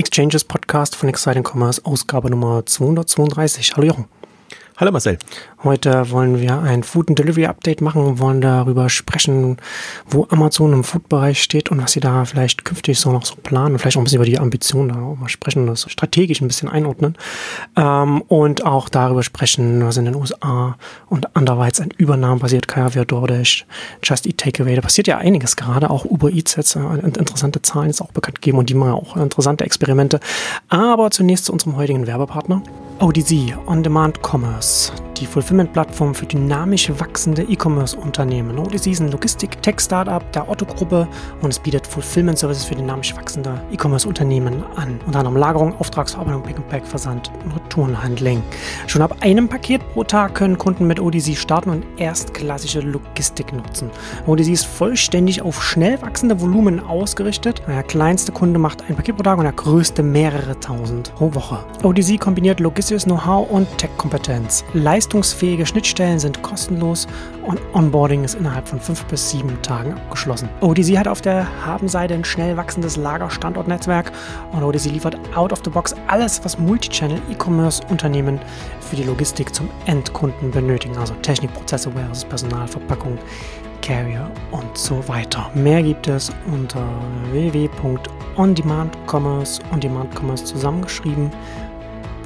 Exchanges Podcast von Exciting Commerce, Ausgabe Nummer 232. Hallo Jochen. Hallo Marcel. Heute wollen wir ein Food and Delivery Update machen wollen darüber sprechen, wo Amazon im Food-Bereich steht und was sie da vielleicht künftig so noch so planen vielleicht auch ein bisschen über die Ambitionen da auch mal sprechen das strategisch ein bisschen einordnen. Ähm, und auch darüber sprechen, was in den USA und anderweitig an Übernahmen passiert, Kaya DoorDash, Just Eat Takeaway. Da passiert ja einiges gerade, auch Uber Eats jetzt äh, interessante Zahlen jetzt auch bekannt geben und die machen auch interessante Experimente. Aber zunächst zu unserem heutigen Werbepartner. ODZ, On-Demand Commerce, die Fulfillment-Plattform für dynamisch wachsende E-Commerce-Unternehmen. ODZ ist ein Logistik-Tech-Startup der Otto-Gruppe und es bietet Fulfillment-Services für dynamisch wachsende E-Commerce-Unternehmen an. Unter anderem Lagerung, Auftragsverarbeitung, Pick-and-Pack, Versand und Retourenhandling. Schon ab einem Paket pro Tag können Kunden mit ODZ starten und erstklassische Logistik nutzen. ODZ ist vollständig auf schnell wachsende Volumen ausgerichtet. Der kleinste Kunde macht ein Paket pro Tag und der größte mehrere tausend pro Woche. ODZ kombiniert Logistik logistisches Know-how und Tech-Kompetenz. Leistungsfähige Schnittstellen sind kostenlos und Onboarding ist innerhalb von fünf bis sieben Tagen abgeschlossen. ODC hat auf der Habenseite ein schnell wachsendes Lagerstandortnetzwerk und ODC liefert out of the box alles, was Multichannel E-Commerce-Unternehmen für die Logistik zum Endkunden benötigen, also Technik, Prozesse, Warehouses, Personal, Verpackung, Carrier und so weiter. Mehr gibt es unter www.ondemandcommerce, ondemandcommerce zusammengeschrieben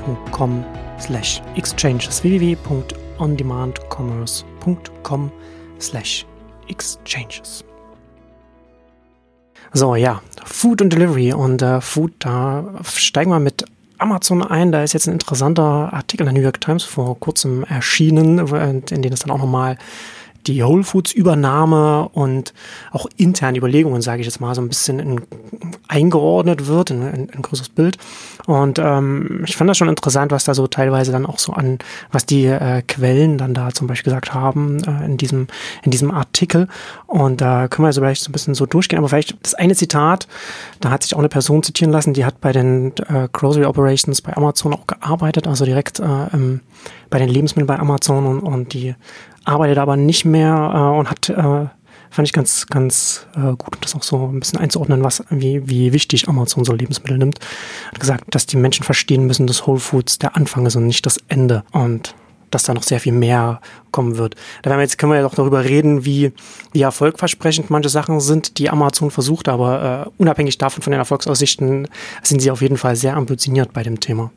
www.ondemandcommerce.com slash exchanges www.ondemandcommerce.com slash exchanges So, ja, Food und Delivery und äh, Food, da steigen wir mit Amazon ein. Da ist jetzt ein interessanter Artikel in der New York Times vor kurzem erschienen, in dem es dann auch nochmal die Whole Foods Übernahme und auch interne Überlegungen, sage ich jetzt mal, so ein bisschen in, eingeordnet wird in, in, ein größeres Bild. Und ähm, ich fand das schon interessant, was da so teilweise dann auch so an, was die äh, Quellen dann da zum Beispiel gesagt haben äh, in diesem in diesem Artikel. Und da äh, können wir also vielleicht so ein bisschen so durchgehen. Aber vielleicht das eine Zitat, da hat sich auch eine Person zitieren lassen, die hat bei den äh, Grocery Operations bei Amazon auch gearbeitet, also direkt äh, im, bei den Lebensmitteln bei Amazon und, und die arbeitet aber nicht mehr äh, und hat, äh, fand ich ganz, ganz äh, gut, das auch so ein bisschen einzuordnen, was, wie, wie wichtig Amazon so Lebensmittel nimmt. Hat gesagt, dass die Menschen verstehen müssen, dass Whole Foods der Anfang ist und nicht das Ende. Und dass da noch sehr viel mehr kommen wird. Da werden wir jetzt können wir ja doch darüber reden, wie, wie erfolgversprechend manche Sachen sind, die Amazon versucht, aber äh, unabhängig davon von den Erfolgsaussichten sind sie auf jeden Fall sehr ambitioniert bei dem Thema.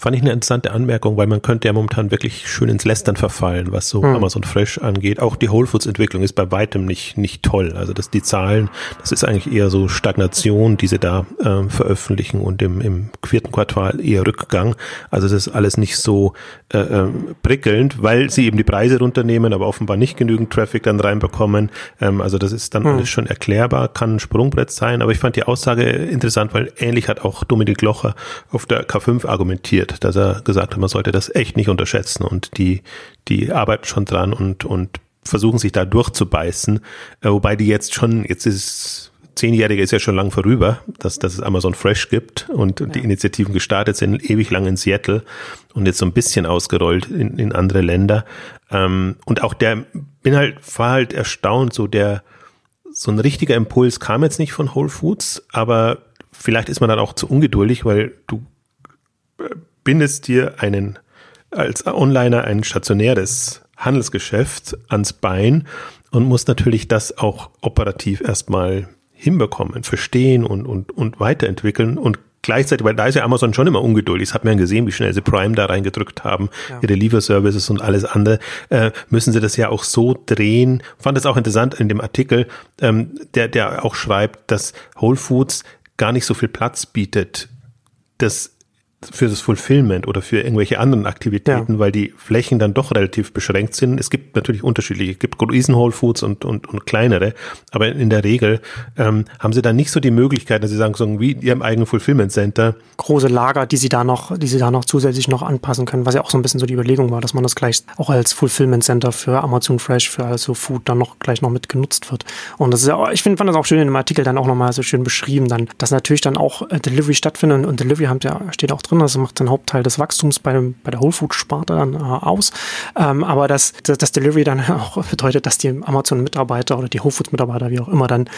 Fand ich eine interessante Anmerkung, weil man könnte ja momentan wirklich schön ins Lästern verfallen, was so hm. Amazon Fresh angeht. Auch die Whole Foods Entwicklung ist bei weitem nicht, nicht toll. Also dass die Zahlen, das ist eigentlich eher so Stagnation, die sie da äh, veröffentlichen und im, im vierten Quartal eher Rückgang. Also das ist alles nicht so äh, äh, prickelnd, weil sie eben die Preise runternehmen, aber offenbar nicht genügend Traffic dann reinbekommen. Ähm, also das ist dann hm. alles schon erklärbar, kann ein Sprungbrett sein. Aber ich fand die Aussage interessant, weil ähnlich hat auch Dominik Locher auf der K5 argumentiert dass er gesagt hat, man sollte das echt nicht unterschätzen und die, die arbeiten schon dran und, und versuchen sich da durchzubeißen, äh, wobei die jetzt schon, jetzt ist Zehnjährige ist ja schon lang vorüber, dass, dass es Amazon Fresh gibt und ja. die Initiativen gestartet sind, ewig lang in Seattle und jetzt so ein bisschen ausgerollt in, in andere Länder. Ähm, und auch der, bin halt, war halt erstaunt, so der, so ein richtiger Impuls kam jetzt nicht von Whole Foods, aber vielleicht ist man dann auch zu ungeduldig, weil du äh, bindest dir einen als Onliner ein stationäres Handelsgeschäft ans Bein und musst natürlich das auch operativ erstmal hinbekommen, verstehen und, und, und weiterentwickeln und gleichzeitig, weil da ist ja Amazon schon immer ungeduldig, das hat man ja gesehen, wie schnell sie Prime da reingedrückt haben, ja. ihre Lieferservices und alles andere, äh, müssen sie das ja auch so drehen. Fand es auch interessant in dem Artikel, ähm, der, der auch schreibt, dass Whole Foods gar nicht so viel Platz bietet, das für das Fulfillment oder für irgendwelche anderen Aktivitäten, ja. weil die Flächen dann doch relativ beschränkt sind. Es gibt natürlich unterschiedliche, es gibt riesen Whole Foods und, und, und kleinere, aber in der Regel ähm, haben sie dann nicht so die Möglichkeit, dass sie sagen, so wie ihrem eigenen Fulfillment Center. Große Lager, die sie da noch, die sie da noch zusätzlich noch anpassen können, was ja auch so ein bisschen so die Überlegung war, dass man das gleich auch als Fulfillment Center für Amazon Fresh, für also Food dann noch gleich noch mit genutzt wird. Und das ist ja, ich finde, fand das auch schön in dem Artikel dann auch nochmal so schön beschrieben, dann, dass natürlich dann auch äh, Delivery stattfindet und, und Delivery haben ja, steht auch drin, das macht den Hauptteil des Wachstums bei, bei der Whole Food Sparte dann äh, aus. Ähm, aber das, das, das Delivery dann auch bedeutet, dass die Amazon-Mitarbeiter oder die Whole Foods-Mitarbeiter, wie auch immer, dann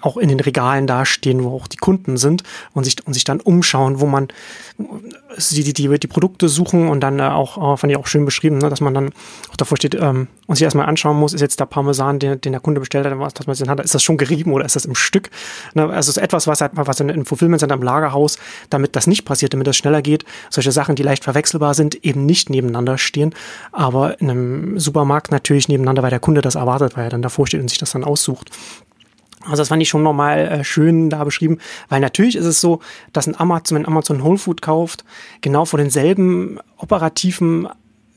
auch in den Regalen dastehen, wo auch die Kunden sind und sich, und sich dann umschauen, wo man die, die, die, die Produkte suchen und dann äh, auch, äh, fand ich auch schön beschrieben, ne, dass man dann auch davor steht ähm, und sich erstmal anschauen muss, ist jetzt der Parmesan, den, den der Kunde bestellt hat, was, was man hat, ist das schon gerieben oder ist das im Stück? Ne, also es ist etwas, was, halt, was in, in Fulfillment Center im Lagerhaus, damit das nicht passiert, damit das schneller geht, solche Sachen, die leicht verwechselbar sind, eben nicht nebeneinander stehen, aber in einem Supermarkt natürlich nebeneinander, weil der Kunde das erwartet, weil er dann davor steht und sich das dann aussucht. Also das fand ich schon nochmal äh, schön da beschrieben, weil natürlich ist es so, dass ein Amazon, wenn Amazon Whole Food kauft, genau vor denselben operativen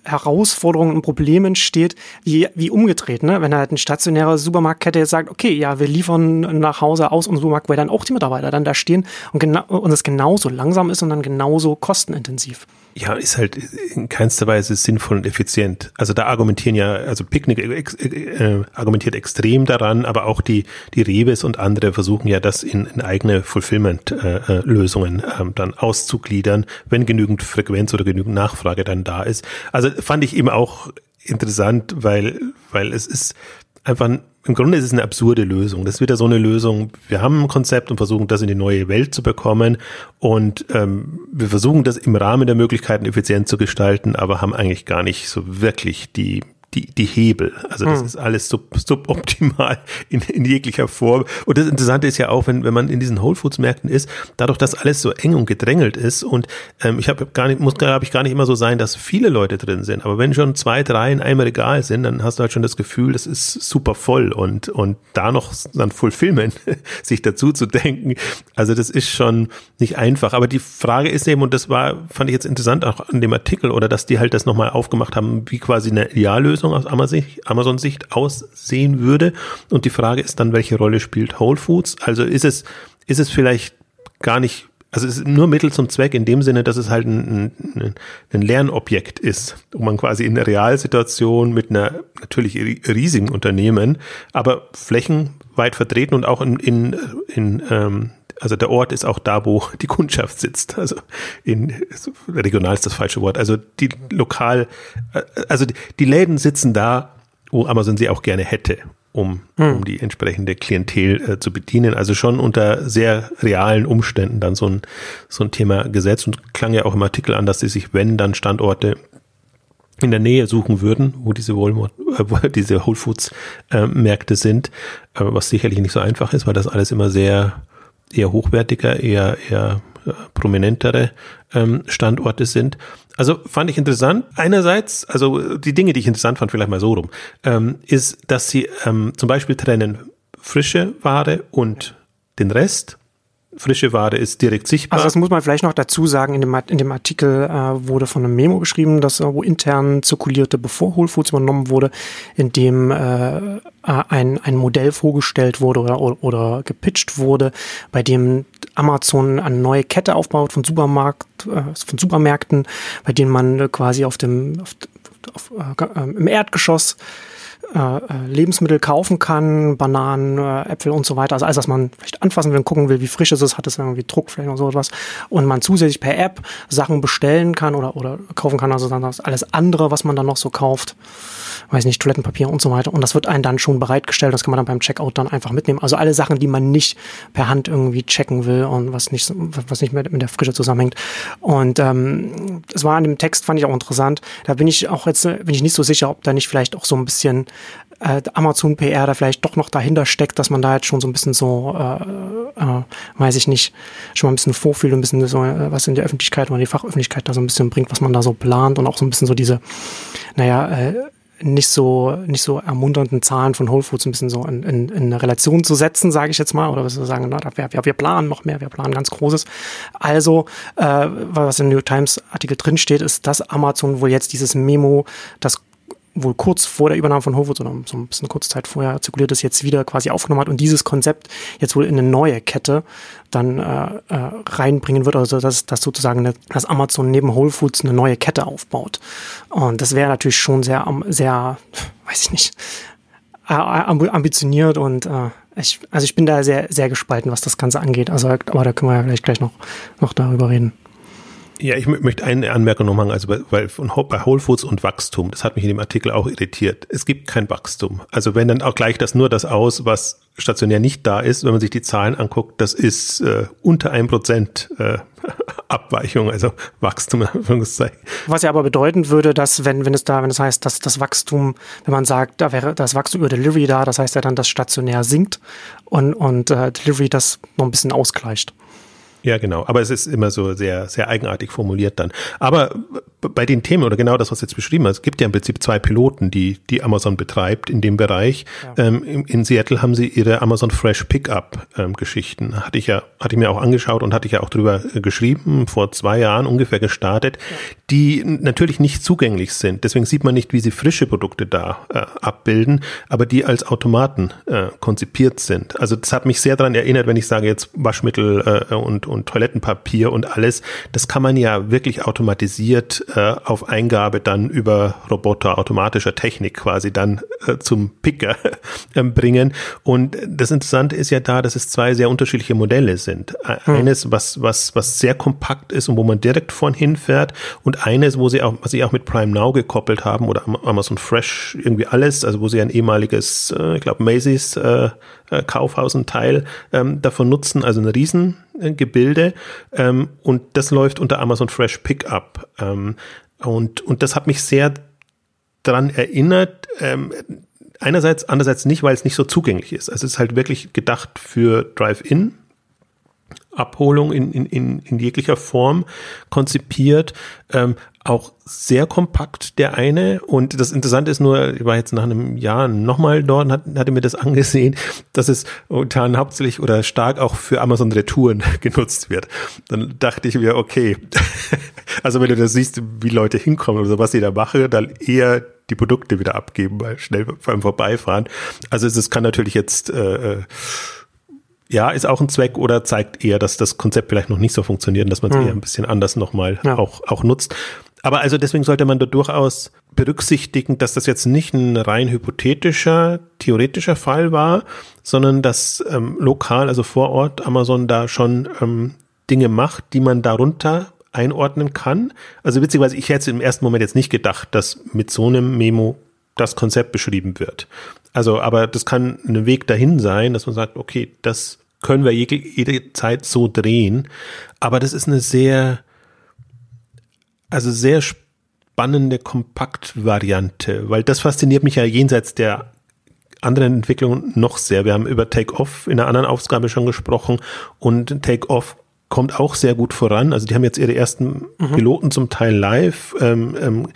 Herausforderungen und Problemen steht, wie, wie umgedreht. Ne? Wenn halt eine stationäre Supermarktkette jetzt sagt, okay, ja, wir liefern nach Hause aus unserem Supermarkt, weil dann auch die Mitarbeiter dann da stehen und, und es genauso langsam ist und dann genauso kostenintensiv. Ja, ist halt in keinster Weise sinnvoll und effizient. Also da argumentieren ja, also Picknick ex, äh, argumentiert extrem daran, aber auch die, die Rebes und andere versuchen ja das in, in eigene Fulfillment-Lösungen äh, äh, ähm, dann auszugliedern, wenn genügend Frequenz oder genügend Nachfrage dann da ist. Also fand ich eben auch interessant, weil, weil es ist einfach im Grunde ist es eine absurde Lösung. Das ist wieder so eine Lösung, wir haben ein Konzept und versuchen das in die neue Welt zu bekommen und ähm, wir versuchen das im Rahmen der Möglichkeiten effizient zu gestalten, aber haben eigentlich gar nicht so wirklich die, die, die Hebel. Also das hm. ist alles sub, suboptimal in, in jeglicher Form. Und das Interessante ist ja auch, wenn, wenn man in diesen Whole Foods Märkten ist, dadurch, dass alles so eng und gedrängelt ist und ähm, ich habe gar nicht, muss glaube ich gar nicht immer so sein, dass viele Leute drin sind. Aber wenn schon zwei, drei in einem Regal sind, dann hast du halt schon das Gefühl, das ist super voll und, und da noch dann Fulfillment sich dazu zu denken. Also das ist schon nicht einfach. Aber die Frage ist eben, und das war, fand ich jetzt interessant auch an dem Artikel, oder dass die halt das nochmal aufgemacht haben, wie quasi eine Ideallösung Lösung aus Amazon-Sicht aussehen würde. Und die Frage ist dann, welche Rolle spielt Whole Foods? Also ist es, ist es vielleicht gar nicht also es ist nur Mittel zum Zweck in dem Sinne, dass es halt ein, ein, Lernobjekt ist, wo man quasi in der Realsituation mit einer natürlich riesigen Unternehmen, aber flächenweit vertreten und auch in, in, in ähm, also der Ort ist auch da, wo die Kundschaft sitzt. Also in regional ist das falsche Wort. Also die lokal, äh, also die, Läden sitzen da, wo Amazon sie auch gerne hätte, um, hm. um die entsprechende Klientel äh, zu bedienen. Also schon unter sehr realen Umständen dann so ein, so ein Thema gesetzt und klang ja auch im Artikel an, dass sie sich, wenn dann Standorte in der Nähe suchen würden, wo diese Walmart, äh, wo diese Whole Foods äh, Märkte sind, äh, was sicherlich nicht so einfach ist, weil das alles immer sehr eher hochwertiger, eher, eher äh, prominentere ähm, Standorte sind. Also fand ich interessant. Einerseits, also die Dinge, die ich interessant fand, vielleicht mal so rum, ähm, ist, dass sie ähm, zum Beispiel trennen frische Ware und den Rest frische Ware ist direkt sichtbar. Also das muss man vielleicht noch dazu sagen, in dem, in dem Artikel äh, wurde von einem Memo geschrieben, das äh, wo intern zirkulierte, bevor Whole Foods übernommen wurde, in dem äh, äh ein, ein Modell vorgestellt wurde oder, oder gepitcht wurde, bei dem Amazon eine neue Kette aufbaut von Supermarkt, äh, von Supermärkten, bei denen man quasi auf dem auf, auf, äh, im Erdgeschoss äh, äh, Lebensmittel kaufen kann, Bananen, äh, Äpfel und so weiter. Also alles, was man vielleicht anfassen will und gucken will, wie frisch es ist, hat es irgendwie Druck vielleicht oder so etwas. Und man zusätzlich per App Sachen bestellen kann oder, oder kaufen kann. Also dann das alles andere, was man dann noch so kauft. Weiß nicht, Toilettenpapier und so weiter. Und das wird einem dann schon bereitgestellt. Das kann man dann beim Checkout dann einfach mitnehmen. Also alle Sachen, die man nicht per Hand irgendwie checken will und was nicht, was nicht mit, mit der Frische zusammenhängt. Und ähm, es war an dem Text, fand ich auch interessant. Da bin ich auch jetzt, bin ich nicht so sicher, ob da nicht vielleicht auch so ein bisschen äh, Amazon PR da vielleicht doch noch dahinter steckt, dass man da jetzt schon so ein bisschen so, äh, äh, weiß ich nicht, schon mal ein bisschen vorfühlt, ein bisschen so äh, was in der Öffentlichkeit oder die Fachöffentlichkeit da so ein bisschen bringt, was man da so plant und auch so ein bisschen so diese, naja, äh, nicht so nicht so ermunternden Zahlen von Whole Foods ein bisschen so in, in, in eine Relation zu setzen, sage ich jetzt mal, oder was wir sagen, na, wir, wir, wir planen noch mehr, wir planen ganz Großes. Also, äh, was im New York Times Artikel drin steht, ist, dass Amazon wohl jetzt dieses Memo, das wohl kurz vor der Übernahme von Hofwood oder so ein bisschen kurze Zeit vorher zirkuliert ist, jetzt wieder quasi aufgenommen hat und dieses Konzept jetzt wohl in eine neue Kette dann äh, äh, reinbringen wird, also dass, dass sozusagen eine, dass Amazon neben Whole Foods eine neue Kette aufbaut. Und das wäre natürlich schon sehr, sehr, weiß ich nicht, äh, ambitioniert und äh, ich, also ich bin da sehr, sehr gespalten, was das Ganze angeht. Also, aber da können wir ja vielleicht gleich noch, noch darüber reden. Ja, ich möchte eine Anmerkung noch machen, also bei, weil von, bei Whole Foods und Wachstum, das hat mich in dem Artikel auch irritiert. Es gibt kein Wachstum. Also wenn dann auch gleich das nur das aus, was stationär nicht da ist, wenn man sich die Zahlen anguckt, das ist äh, unter ein Prozent äh, Abweichung, also Wachstum. Was ja aber bedeuten würde, dass wenn, wenn es da, wenn es heißt, dass das Wachstum, wenn man sagt, da wäre das Wachstum über Delivery da, das heißt ja dann, dass stationär sinkt und, und äh, Delivery das noch ein bisschen ausgleicht. Ja, genau. Aber es ist immer so sehr, sehr eigenartig formuliert dann. Aber bei den Themen oder genau das, was jetzt beschrieben hast, es gibt ja im Prinzip zwei Piloten, die, die Amazon betreibt in dem Bereich. Ja. Ähm, in, in, Seattle haben sie ihre Amazon Fresh Pickup ähm, Geschichten. Hatte ich ja, hatte ich mir auch angeschaut und hatte ich ja auch drüber äh, geschrieben, vor zwei Jahren ungefähr gestartet, ja. die natürlich nicht zugänglich sind. Deswegen sieht man nicht, wie sie frische Produkte da äh, abbilden, aber die als Automaten äh, konzipiert sind. Also das hat mich sehr daran erinnert, wenn ich sage jetzt Waschmittel äh, und und Toilettenpapier und alles, das kann man ja wirklich automatisiert äh, auf Eingabe dann über Roboter, automatischer Technik quasi dann äh, zum Picker äh, bringen. Und das Interessante ist ja da, dass es zwei sehr unterschiedliche Modelle sind. Hm. Eines, was, was, was sehr kompakt ist und wo man direkt vorn hinfährt und eines, wo sie auch, was sie auch mit Prime Now gekoppelt haben oder Amazon Fresh irgendwie alles, also wo sie ein ehemaliges, äh, ich glaube Macy's äh, äh, Kaufhausenteil ähm, davon nutzen, also ein Riesengebilde. Ähm, und das läuft unter Amazon Fresh Pickup. Ähm, und, und das hat mich sehr daran erinnert, ähm, einerseits, andererseits nicht, weil es nicht so zugänglich ist. Also es ist halt wirklich gedacht für Drive-In Abholung in, in, in, in jeglicher Form konzipiert. Ähm, auch sehr kompakt, der eine. Und das Interessante ist nur, ich war jetzt nach einem Jahr nochmal dort und hat, hatte mir das angesehen, dass es momentan hauptsächlich oder stark auch für Amazon Retouren genutzt wird. Dann dachte ich mir, okay, also wenn du das siehst, wie Leute hinkommen oder so, was sie da machen, dann eher die Produkte wieder abgeben, weil schnell beim Vorbeifahren. Also es kann natürlich jetzt äh, äh ja, ist auch ein Zweck oder zeigt eher, dass das Konzept vielleicht noch nicht so funktioniert und dass man es hm. eher ein bisschen anders nochmal ja. auch, auch nutzt. Aber also deswegen sollte man da durchaus berücksichtigen, dass das jetzt nicht ein rein hypothetischer, theoretischer Fall war, sondern dass ähm, lokal, also vor Ort, Amazon da schon ähm, Dinge macht, die man darunter einordnen kann. Also witzigerweise, ich hätte im ersten Moment jetzt nicht gedacht, dass mit so einem Memo das Konzept beschrieben wird. Also, aber das kann ein Weg dahin sein, dass man sagt, okay, das können wir jede, jede Zeit so drehen. Aber das ist eine sehr, also sehr spannende Kompakt-Variante, weil das fasziniert mich ja jenseits der anderen Entwicklungen noch sehr. Wir haben über Take-Off in einer anderen Aufgabe schon gesprochen und Take-Off kommt auch sehr gut voran. Also die haben jetzt ihre ersten mhm. Piloten zum Teil live. Ähm, ähm,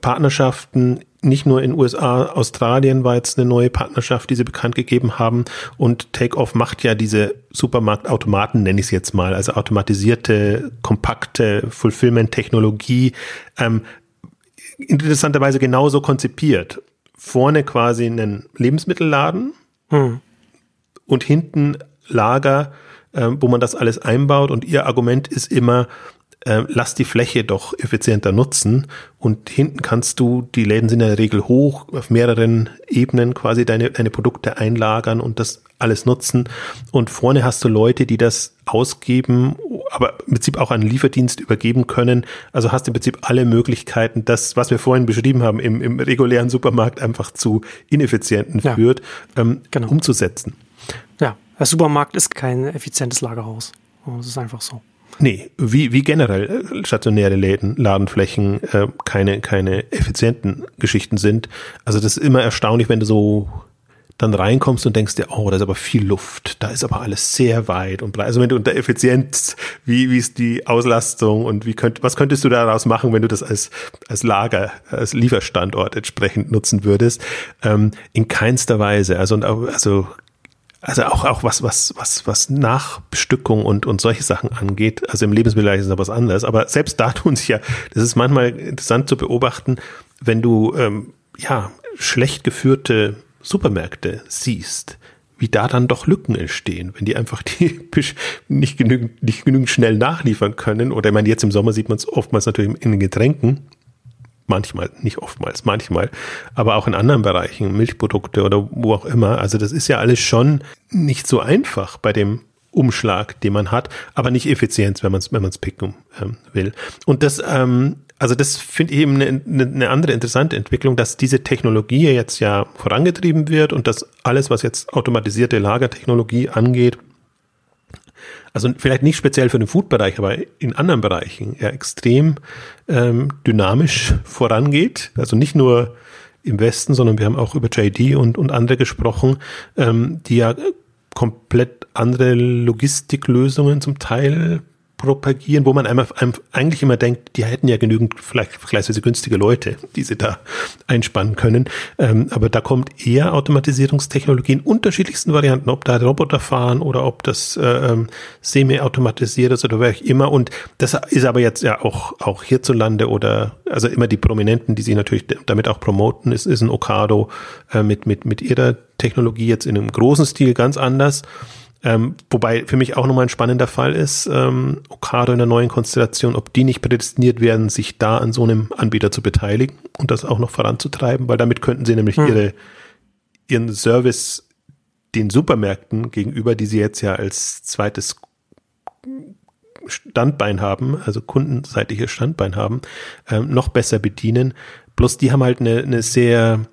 Partnerschaften nicht nur in USA, Australien war jetzt eine neue Partnerschaft, die sie bekannt gegeben haben. Und Takeoff macht ja diese Supermarktautomaten, nenne ich es jetzt mal, also automatisierte, kompakte Fulfillment-Technologie, ähm, interessanterweise genauso konzipiert. Vorne quasi einen Lebensmittelladen hm. und hinten Lager, äh, wo man das alles einbaut. Und ihr Argument ist immer, äh, lass die Fläche doch effizienter nutzen und hinten kannst du, die Läden sind in der Regel hoch, auf mehreren Ebenen quasi deine, deine Produkte einlagern und das alles nutzen und vorne hast du Leute, die das ausgeben, aber im Prinzip auch an Lieferdienst übergeben können. Also hast du im Prinzip alle Möglichkeiten, das, was wir vorhin beschrieben haben, im, im regulären Supermarkt einfach zu Ineffizienten ja, führt, ähm, genau. umzusetzen. Ja, der Supermarkt ist kein effizientes Lagerhaus. Das ist einfach so. Nee, wie, wie generell äh, stationäre Läden, Ladenflächen äh, keine, keine effizienten Geschichten sind. Also das ist immer erstaunlich, wenn du so dann reinkommst und denkst dir, oh, da ist aber viel Luft, da ist aber alles sehr weit und breit. Also wenn du unter Effizienz, wie, wie ist die Auslastung und wie könnt, was könntest du daraus machen, wenn du das als, als Lager, als Lieferstandort entsprechend nutzen würdest? Ähm, in keinster Weise. Also, also also auch, auch was, was, was, was Nachbestückung und, und solche Sachen angeht. Also im Lebensmittelbereich ist da was anderes. Aber selbst da tun sich ja, das ist manchmal interessant zu beobachten, wenn du, ähm, ja, schlecht geführte Supermärkte siehst, wie da dann doch Lücken entstehen, wenn die einfach die nicht genügend, nicht genügend schnell nachliefern können. Oder ich meine, jetzt im Sommer sieht man es oftmals natürlich in den Getränken, manchmal, nicht oftmals, manchmal, aber auch in anderen Bereichen, Milchprodukte oder wo auch immer. Also das ist ja alles schon nicht so einfach bei dem Umschlag, den man hat, aber nicht effizient, wenn man es wenn man's picken ähm, will. Und das ähm, also das finde ich eben eine, eine andere interessante Entwicklung, dass diese Technologie jetzt ja vorangetrieben wird und dass alles, was jetzt automatisierte Lagertechnologie angeht, also vielleicht nicht speziell für den Food-Bereich, aber in anderen Bereichen ja extrem ähm, dynamisch vorangeht. Also nicht nur im Westen, sondern wir haben auch über JD und, und andere gesprochen, ähm, die ja komplett andere Logistiklösungen zum Teil propagieren, wo man einmal, eigentlich immer denkt, die hätten ja genügend vielleicht vergleichsweise günstige Leute, die sie da einspannen können. Ähm, aber da kommt eher Automatisierungstechnologie in unterschiedlichsten Varianten, ob da Roboter fahren oder ob das äh, ähm, semi-automatisiert ist oder wer auch immer. Und das ist aber jetzt ja auch, auch hierzulande oder also immer die Prominenten, die sich natürlich damit auch promoten, ist, ist ein Okado äh, mit, mit, mit ihrer Technologie jetzt in einem großen Stil ganz anders. Ähm, wobei für mich auch nochmal ein spannender Fall ist, ähm, Okado in der neuen Konstellation, ob die nicht prädestiniert werden, sich da an so einem Anbieter zu beteiligen und das auch noch voranzutreiben, weil damit könnten sie nämlich hm. ihre, ihren Service den Supermärkten gegenüber, die sie jetzt ja als zweites Standbein haben, also kundenseitiges Standbein haben, ähm, noch besser bedienen. Bloß die haben halt eine, eine sehr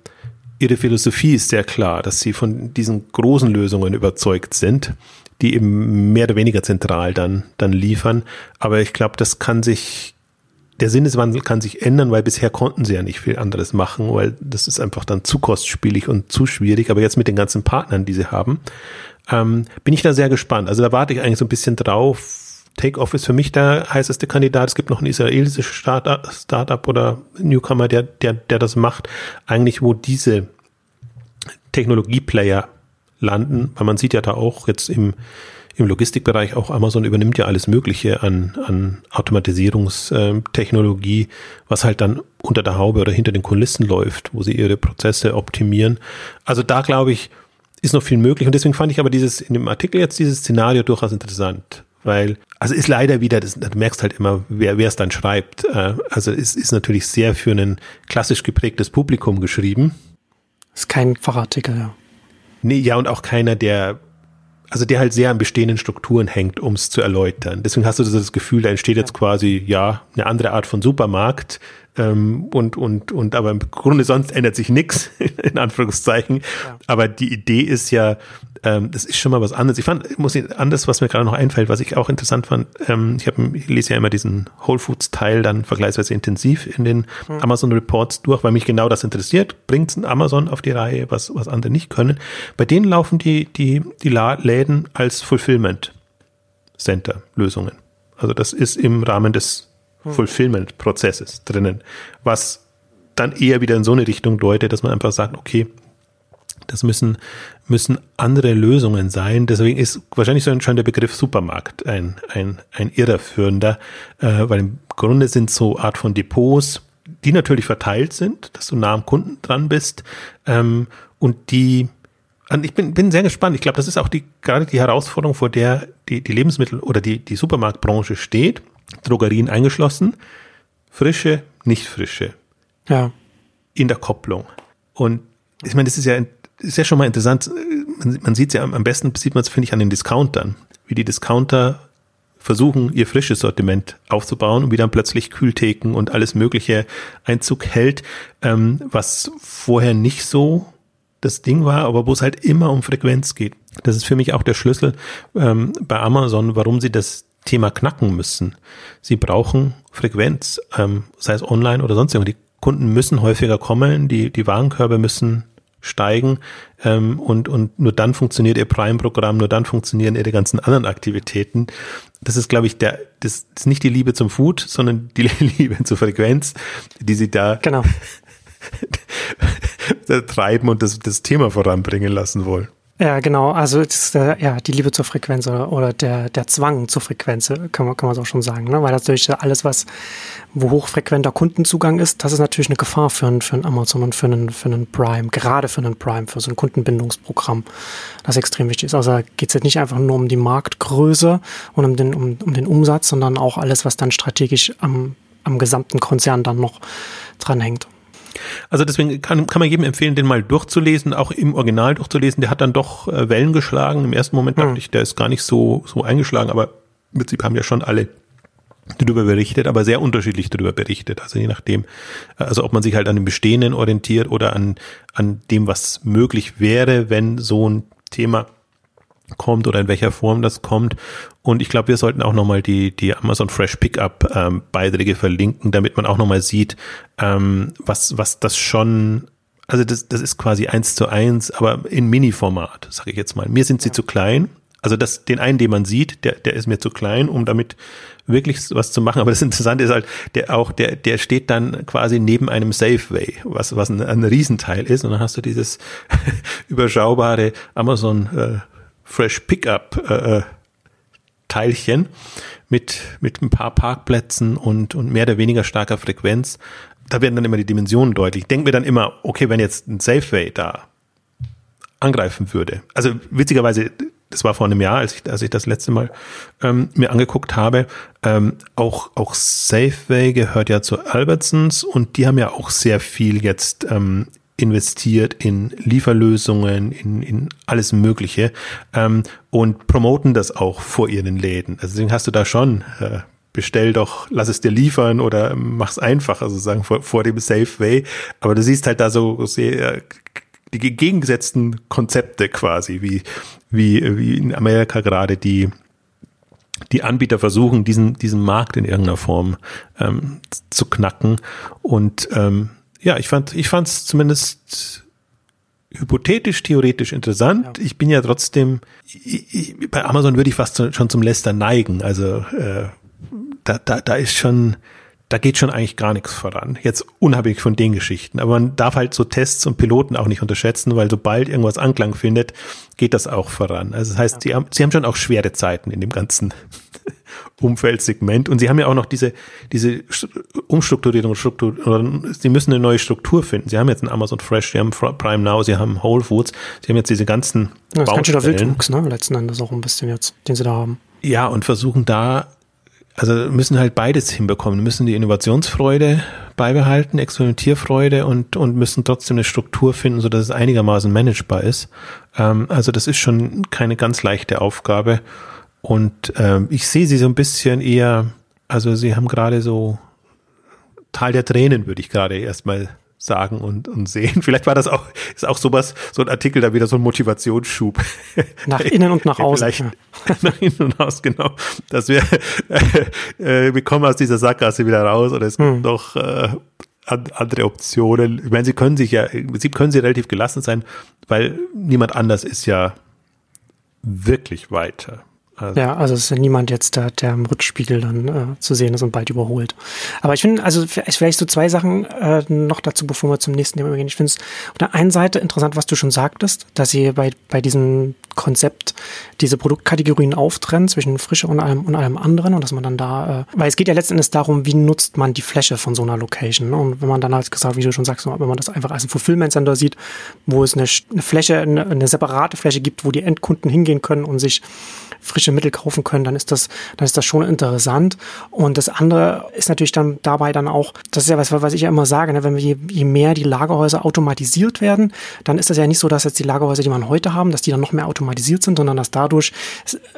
ihre Philosophie ist sehr klar, dass sie von diesen großen Lösungen überzeugt sind, die eben mehr oder weniger zentral dann, dann liefern. Aber ich glaube, das kann sich, der Sinneswandel kann sich ändern, weil bisher konnten sie ja nicht viel anderes machen, weil das ist einfach dann zu kostspielig und zu schwierig. Aber jetzt mit den ganzen Partnern, die sie haben, ähm, bin ich da sehr gespannt. Also da warte ich eigentlich so ein bisschen drauf, Takeoff ist für mich der heißeste Kandidat. Es gibt noch ein israelisches Startup, oder Newcomer, der, der, der das macht. Eigentlich, wo diese Technologieplayer landen, weil man sieht ja da auch jetzt im, im Logistikbereich auch Amazon übernimmt ja alles Mögliche an, an Automatisierungstechnologie, was halt dann unter der Haube oder hinter den Kulissen läuft, wo sie ihre Prozesse optimieren. Also da glaube ich, ist noch viel möglich. Und deswegen fand ich aber dieses, in dem Artikel jetzt dieses Szenario durchaus interessant. Weil, also ist leider wieder, das, du merkst halt immer, wer wer es dann schreibt. Äh, also es ist natürlich sehr für ein klassisch geprägtes Publikum geschrieben. Ist kein Fachartikel, ja. Nee, ja, und auch keiner, der, also der halt sehr an bestehenden Strukturen hängt, um es zu erläutern. Deswegen hast du das Gefühl, da entsteht jetzt quasi, ja, eine andere Art von Supermarkt, ähm, und, und, und aber im Grunde sonst ändert sich nichts, in Anführungszeichen. Ja. Aber die Idee ist ja, ähm, das ist schon mal was anderes. Ich fand, muss ich, anders, was mir gerade noch einfällt, was ich auch interessant fand, ähm, ich, hab, ich lese ja immer diesen Whole Foods Teil dann vergleichsweise intensiv in den hm. Amazon Reports durch, weil mich genau das interessiert. Bringt ein Amazon auf die Reihe, was, was andere nicht können. Bei denen laufen die, die, die Läden als Fulfillment Center Lösungen. Also das ist im Rahmen des Fulfillment-Prozesses drinnen, was dann eher wieder in so eine Richtung deutet, dass man einfach sagt, okay, das müssen, müssen andere Lösungen sein. Deswegen ist wahrscheinlich so schon der Begriff Supermarkt ein, ein, ein irreführender, äh, weil im Grunde sind so Art von Depots, die natürlich verteilt sind, dass du nah am Kunden dran bist ähm, und die ich bin, bin sehr gespannt. Ich glaube, das ist auch die, gerade die Herausforderung, vor der die, die Lebensmittel- oder die, die Supermarktbranche steht. Drogerien eingeschlossen. Frische, nicht frische. Ja. In der Kopplung. Und ich meine, das ist ja, ist ja schon mal interessant. Man, man sieht ja am besten, sieht man es, finde ich, an den Discountern. Wie die Discounter versuchen, ihr frisches Sortiment aufzubauen und wie dann plötzlich Kühltheken und alles Mögliche Einzug hält, ähm, was vorher nicht so das Ding war, aber wo es halt immer um Frequenz geht. Das ist für mich auch der Schlüssel ähm, bei Amazon, warum sie das Thema knacken müssen. Sie brauchen Frequenz, ähm, sei es online oder sonst irgendwas. Die Kunden müssen häufiger kommen, die, die Warenkörbe müssen steigen ähm, und, und nur dann funktioniert ihr Prime-Programm, nur dann funktionieren ihre ganzen anderen Aktivitäten. Das ist, glaube ich, der, das ist nicht die Liebe zum Food, sondern die Liebe zur Frequenz, die sie da genau. treiben und das, das Thema voranbringen lassen wollen. Ja, genau. Also ist, äh, ja, die Liebe zur Frequenz oder, oder der, der Zwang zur Frequenz, äh, kann man, kann man so auch schon sagen. Ne? Weil natürlich alles, was, wo hochfrequenter Kundenzugang ist, das ist natürlich eine Gefahr für ein, für ein Amazon und für einen, für einen Prime, gerade für einen Prime, für so ein Kundenbindungsprogramm, das extrem wichtig ist. Also da geht es jetzt nicht einfach nur um die Marktgröße und um den, um, um den Umsatz, sondern auch alles, was dann strategisch am, am gesamten Konzern dann noch dranhängt. Also deswegen kann, kann man jedem empfehlen, den mal durchzulesen, auch im Original durchzulesen. Der hat dann doch äh, Wellen geschlagen. Im ersten Moment dachte hm. ich, der ist gar nicht so, so eingeschlagen, aber im Prinzip haben ja schon alle darüber berichtet, aber sehr unterschiedlich darüber berichtet. Also je nachdem, also ob man sich halt an dem Bestehenden orientiert oder an, an dem, was möglich wäre, wenn so ein Thema kommt oder in welcher Form das kommt. Und ich glaube, wir sollten auch nochmal die, die Amazon Fresh Pickup ähm, Beiträge verlinken, damit man auch nochmal sieht, ähm, was, was das schon, also das, das ist quasi eins zu eins, aber in Mini-Format, sage ich jetzt mal. Mir sind sie ja. zu klein. Also das, den einen, den man sieht, der, der ist mir zu klein, um damit wirklich was zu machen. Aber das Interessante ist halt, der auch, der, der steht dann quasi neben einem Safeway, was, was ein, ein Riesenteil ist. Und dann hast du dieses überschaubare Amazon äh, Fresh Pickup äh, äh, Teilchen mit, mit ein paar Parkplätzen und, und mehr oder weniger starker Frequenz. Da werden dann immer die Dimensionen deutlich. Denken wir dann immer, okay, wenn jetzt ein Safeway da angreifen würde. Also witzigerweise, das war vor einem Jahr, als ich, als ich das letzte Mal ähm, mir angeguckt habe, ähm, auch, auch Safeway gehört ja zu Albertsons und die haben ja auch sehr viel jetzt ähm, investiert in Lieferlösungen, in, in alles Mögliche ähm, und promoten das auch vor ihren Läden. Also deswegen hast du da schon äh, bestell doch, lass es dir liefern oder mach's einfach, also sagen vor, vor dem Safe Way. Aber du siehst halt da so sehr die gegengesetzten Konzepte quasi, wie, wie, wie in Amerika gerade die die Anbieter versuchen, diesen, diesen Markt in irgendeiner Form ähm, zu knacken. Und ähm, ja, ich fand, ich fand es zumindest hypothetisch, theoretisch interessant. Ja. Ich bin ja trotzdem, ich, ich, bei Amazon würde ich fast schon zum Läster neigen. Also äh, da, da, da ist schon, da geht schon eigentlich gar nichts voran. Jetzt unabhängig von den Geschichten. Aber man darf halt so Tests und Piloten auch nicht unterschätzen, weil sobald irgendwas Anklang findet, geht das auch voran. Also das heißt, sie, haben, sie haben schon auch schwere Zeiten in dem ganzen Umfeldsegment. Und sie haben ja auch noch diese, diese Umstrukturierung, Struktur, sie müssen eine neue Struktur finden. Sie haben jetzt ein Amazon Fresh, sie haben Prime Now, sie haben Whole Foods, sie haben jetzt diese ganzen ja, Das ist ganz schön der Wildwuchs, ne, letzten Endes auch ein bisschen jetzt, den sie da haben. Ja, und versuchen da, also müssen halt beides hinbekommen, müssen die Innovationsfreude beibehalten, Experimentierfreude und, und müssen trotzdem eine Struktur finden, so dass es einigermaßen managebar ist. Ähm, also das ist schon keine ganz leichte Aufgabe. Und ähm, ich sehe sie so ein bisschen eher, also sie haben gerade so Tal der Tränen, würde ich gerade erstmal sagen und, und sehen. Vielleicht war das auch, ist auch sowas, so ein Artikel da wieder so ein Motivationsschub. Nach innen und nach außen. Vielleicht ja. nach innen und außen, genau. Dass wir, äh, wir kommen aus dieser Sackgasse wieder raus oder es gibt hm. noch äh, andere Optionen. Ich meine, sie können sich ja, sie können sie relativ gelassen sein, weil niemand anders ist ja wirklich weiter. Also. Ja, also es ist ja niemand jetzt, der, der im Rückspiegel dann äh, zu sehen ist und bald überholt. Aber ich finde, also vielleicht so zwei Sachen äh, noch dazu, bevor wir zum nächsten Thema gehen. Ich finde es auf der einen Seite interessant, was du schon sagtest, dass sie bei, bei diesem Konzept diese Produktkategorien auftrennen zwischen Frische und allem, und allem anderen und dass man dann da, äh, weil es geht ja letztendlich darum, wie nutzt man die Fläche von so einer Location. Ne? Und wenn man dann halt gesagt, wie du schon sagst, wenn man das einfach als ein Fulfillment Center sieht, wo es eine, eine Fläche, eine, eine separate Fläche gibt, wo die Endkunden hingehen können und sich frische Mittel kaufen können, dann ist das, dann ist das schon interessant. Und das andere ist natürlich dann dabei dann auch, das ist ja was, was ich ja immer sage, ne, wenn wir je, je mehr die Lagerhäuser automatisiert werden, dann ist das ja nicht so, dass jetzt die Lagerhäuser, die man heute haben, dass die dann noch mehr automatisiert sind, sondern dass dadurch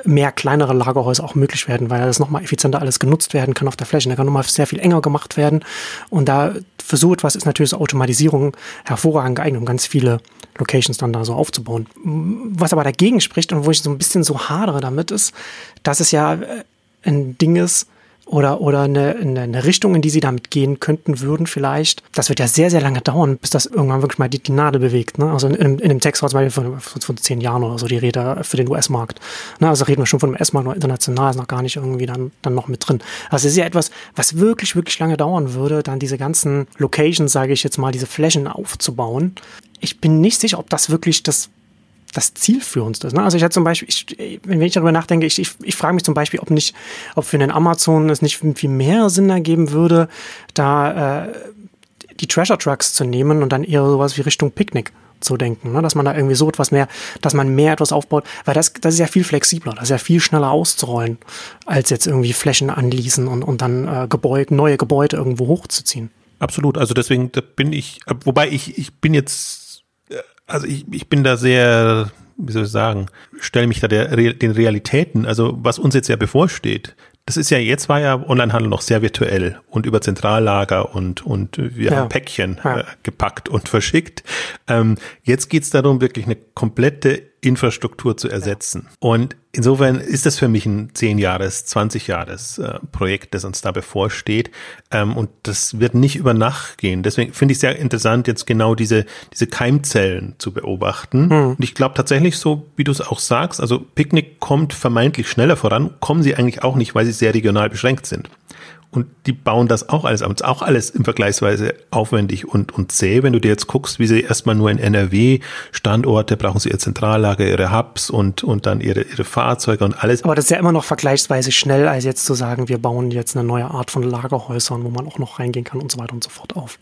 mehr kleinere Lagerhäuser auch möglich werden, weil das nochmal effizienter alles genutzt werden kann auf der Fläche. Da kann nochmal sehr viel enger gemacht werden. Und da für so etwas ist natürlich so Automatisierung hervorragend geeignet, um ganz viele Locations dann da so aufzubauen. Was aber dagegen spricht und wo ich so ein bisschen so hadere damit ist, dass es ja äh, ein Ding ist, oder, oder eine, eine Richtung, in die sie damit gehen könnten, würden vielleicht. Das wird ja sehr, sehr lange dauern, bis das irgendwann wirklich mal die, die Nadel bewegt. Ne? Also in, in, in dem Text war zum Beispiel von, von, zehn Jahren oder so die Rede für den US-Markt. Ne? Also reden wir schon von dem US-Markt, international ist noch gar nicht irgendwie dann, dann noch mit drin. Also es ist ja etwas, was wirklich, wirklich lange dauern würde, dann diese ganzen Locations, sage ich jetzt mal, diese Flächen aufzubauen. Ich bin nicht sicher, ob das wirklich das das Ziel für uns ist. Ne? Also ich hatte zum Beispiel, ich, wenn ich darüber nachdenke, ich, ich, ich frage mich zum Beispiel, ob nicht, ob für den Amazon es nicht viel mehr Sinn ergeben würde, da äh, die Treasure Trucks zu nehmen und dann eher sowas wie Richtung Picknick zu denken, ne? dass man da irgendwie so etwas mehr, dass man mehr etwas aufbaut, weil das, das ist ja viel flexibler, das ist ja viel schneller auszurollen, als jetzt irgendwie Flächen anließen und, und dann äh, Gebäude, neue Gebäude irgendwo hochzuziehen. Absolut, also deswegen da bin ich, wobei ich, ich bin jetzt also ich, ich bin da sehr, wie soll ich sagen, stelle mich da der, den Realitäten, also was uns jetzt ja bevorsteht, das ist ja, jetzt war ja Onlinehandel noch sehr virtuell und über Zentrallager und, und wir ja. haben Päckchen ja. äh, gepackt und verschickt. Ähm, jetzt geht's darum, wirklich eine komplette Infrastruktur zu ersetzen. Ja. Und insofern ist das für mich ein 10 Jahres, 20 Jahres äh, Projekt, das uns da bevorsteht. Ähm, und das wird nicht über Nacht gehen. Deswegen finde ich sehr interessant, jetzt genau diese, diese Keimzellen zu beobachten. Mhm. Und ich glaube tatsächlich so, wie du es auch sagst, also Picknick kommt vermeintlich schneller voran, kommen sie eigentlich auch nicht, weil sie sehr regional beschränkt sind. Und die bauen das auch alles ab. Auch alles im Vergleichsweise aufwendig und, und zäh. Wenn du dir jetzt guckst, wie sie erstmal nur in NRW Standorte brauchen sie ihr Zentrallager, ihre Hubs und, und dann ihre, ihre Fahrzeuge und alles. Aber das ist ja immer noch vergleichsweise schnell, als jetzt zu sagen, wir bauen jetzt eine neue Art von Lagerhäusern, wo man auch noch reingehen kann und so weiter und so fort auf.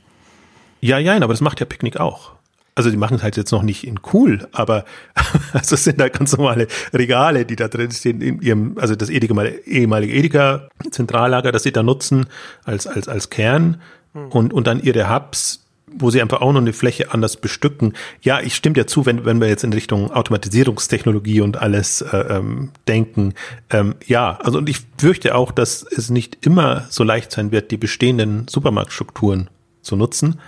Ja, ja, aber das macht ja Picknick auch. Also die machen es halt jetzt noch nicht in cool, aber also es sind halt ganz normale Regale, die da drin stehen in ihrem, also das ehemalige Edeka Zentrallager, das sie da nutzen als als als Kern mhm. und und dann ihre Hubs, wo sie einfach auch noch eine Fläche anders bestücken. Ja, ich stimme dir zu, wenn, wenn wir jetzt in Richtung Automatisierungstechnologie und alles äh, ähm, denken. Ähm, ja, also und ich fürchte auch, dass es nicht immer so leicht sein wird, die bestehenden Supermarktstrukturen zu nutzen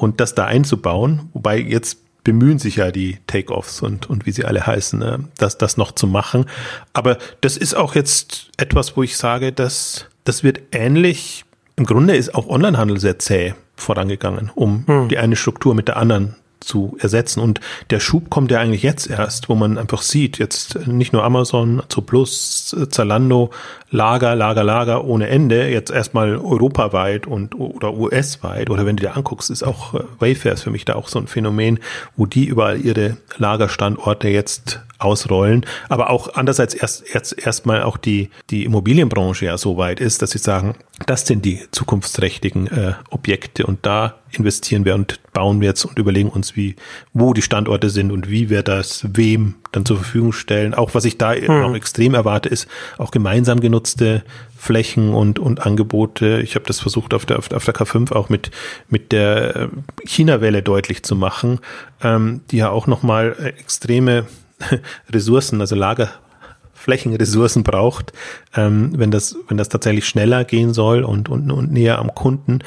und das da einzubauen, wobei jetzt bemühen sich ja die Takeoffs und, und wie sie alle heißen, ne, das, das noch zu machen. Aber das ist auch jetzt etwas, wo ich sage, dass das wird ähnlich, im Grunde ist auch Onlinehandel sehr zäh vorangegangen, um hm. die eine Struktur mit der anderen zu ersetzen. Und der Schub kommt ja eigentlich jetzt erst, wo man einfach sieht, jetzt nicht nur Amazon, Zooplus, Zalando, Lager, Lager, Lager ohne Ende, jetzt erstmal europaweit und oder US-weit. Oder wenn du dir anguckst, ist auch äh, Wayfair ist für mich da auch so ein Phänomen, wo die überall ihre Lagerstandorte jetzt ausrollen. Aber auch andererseits erst, erst erstmal auch die, die Immobilienbranche ja so weit ist, dass sie sagen, das sind die zukunftsträchtigen äh, Objekte und da investieren wir und bauen wir jetzt und überlegen uns, wie, wo die Standorte sind und wie wir das wem dann zur Verfügung stellen. Auch was ich da hm. noch extrem erwarte, ist auch gemeinsam genutzte Flächen und, und Angebote. Ich habe das versucht auf der, auf der K5 auch mit, mit der China-Welle deutlich zu machen, ähm, die ja auch nochmal extreme Ressourcen, also Lagerflächenressourcen braucht, ähm, wenn das, wenn das tatsächlich schneller gehen soll und, und, und näher am Kunden.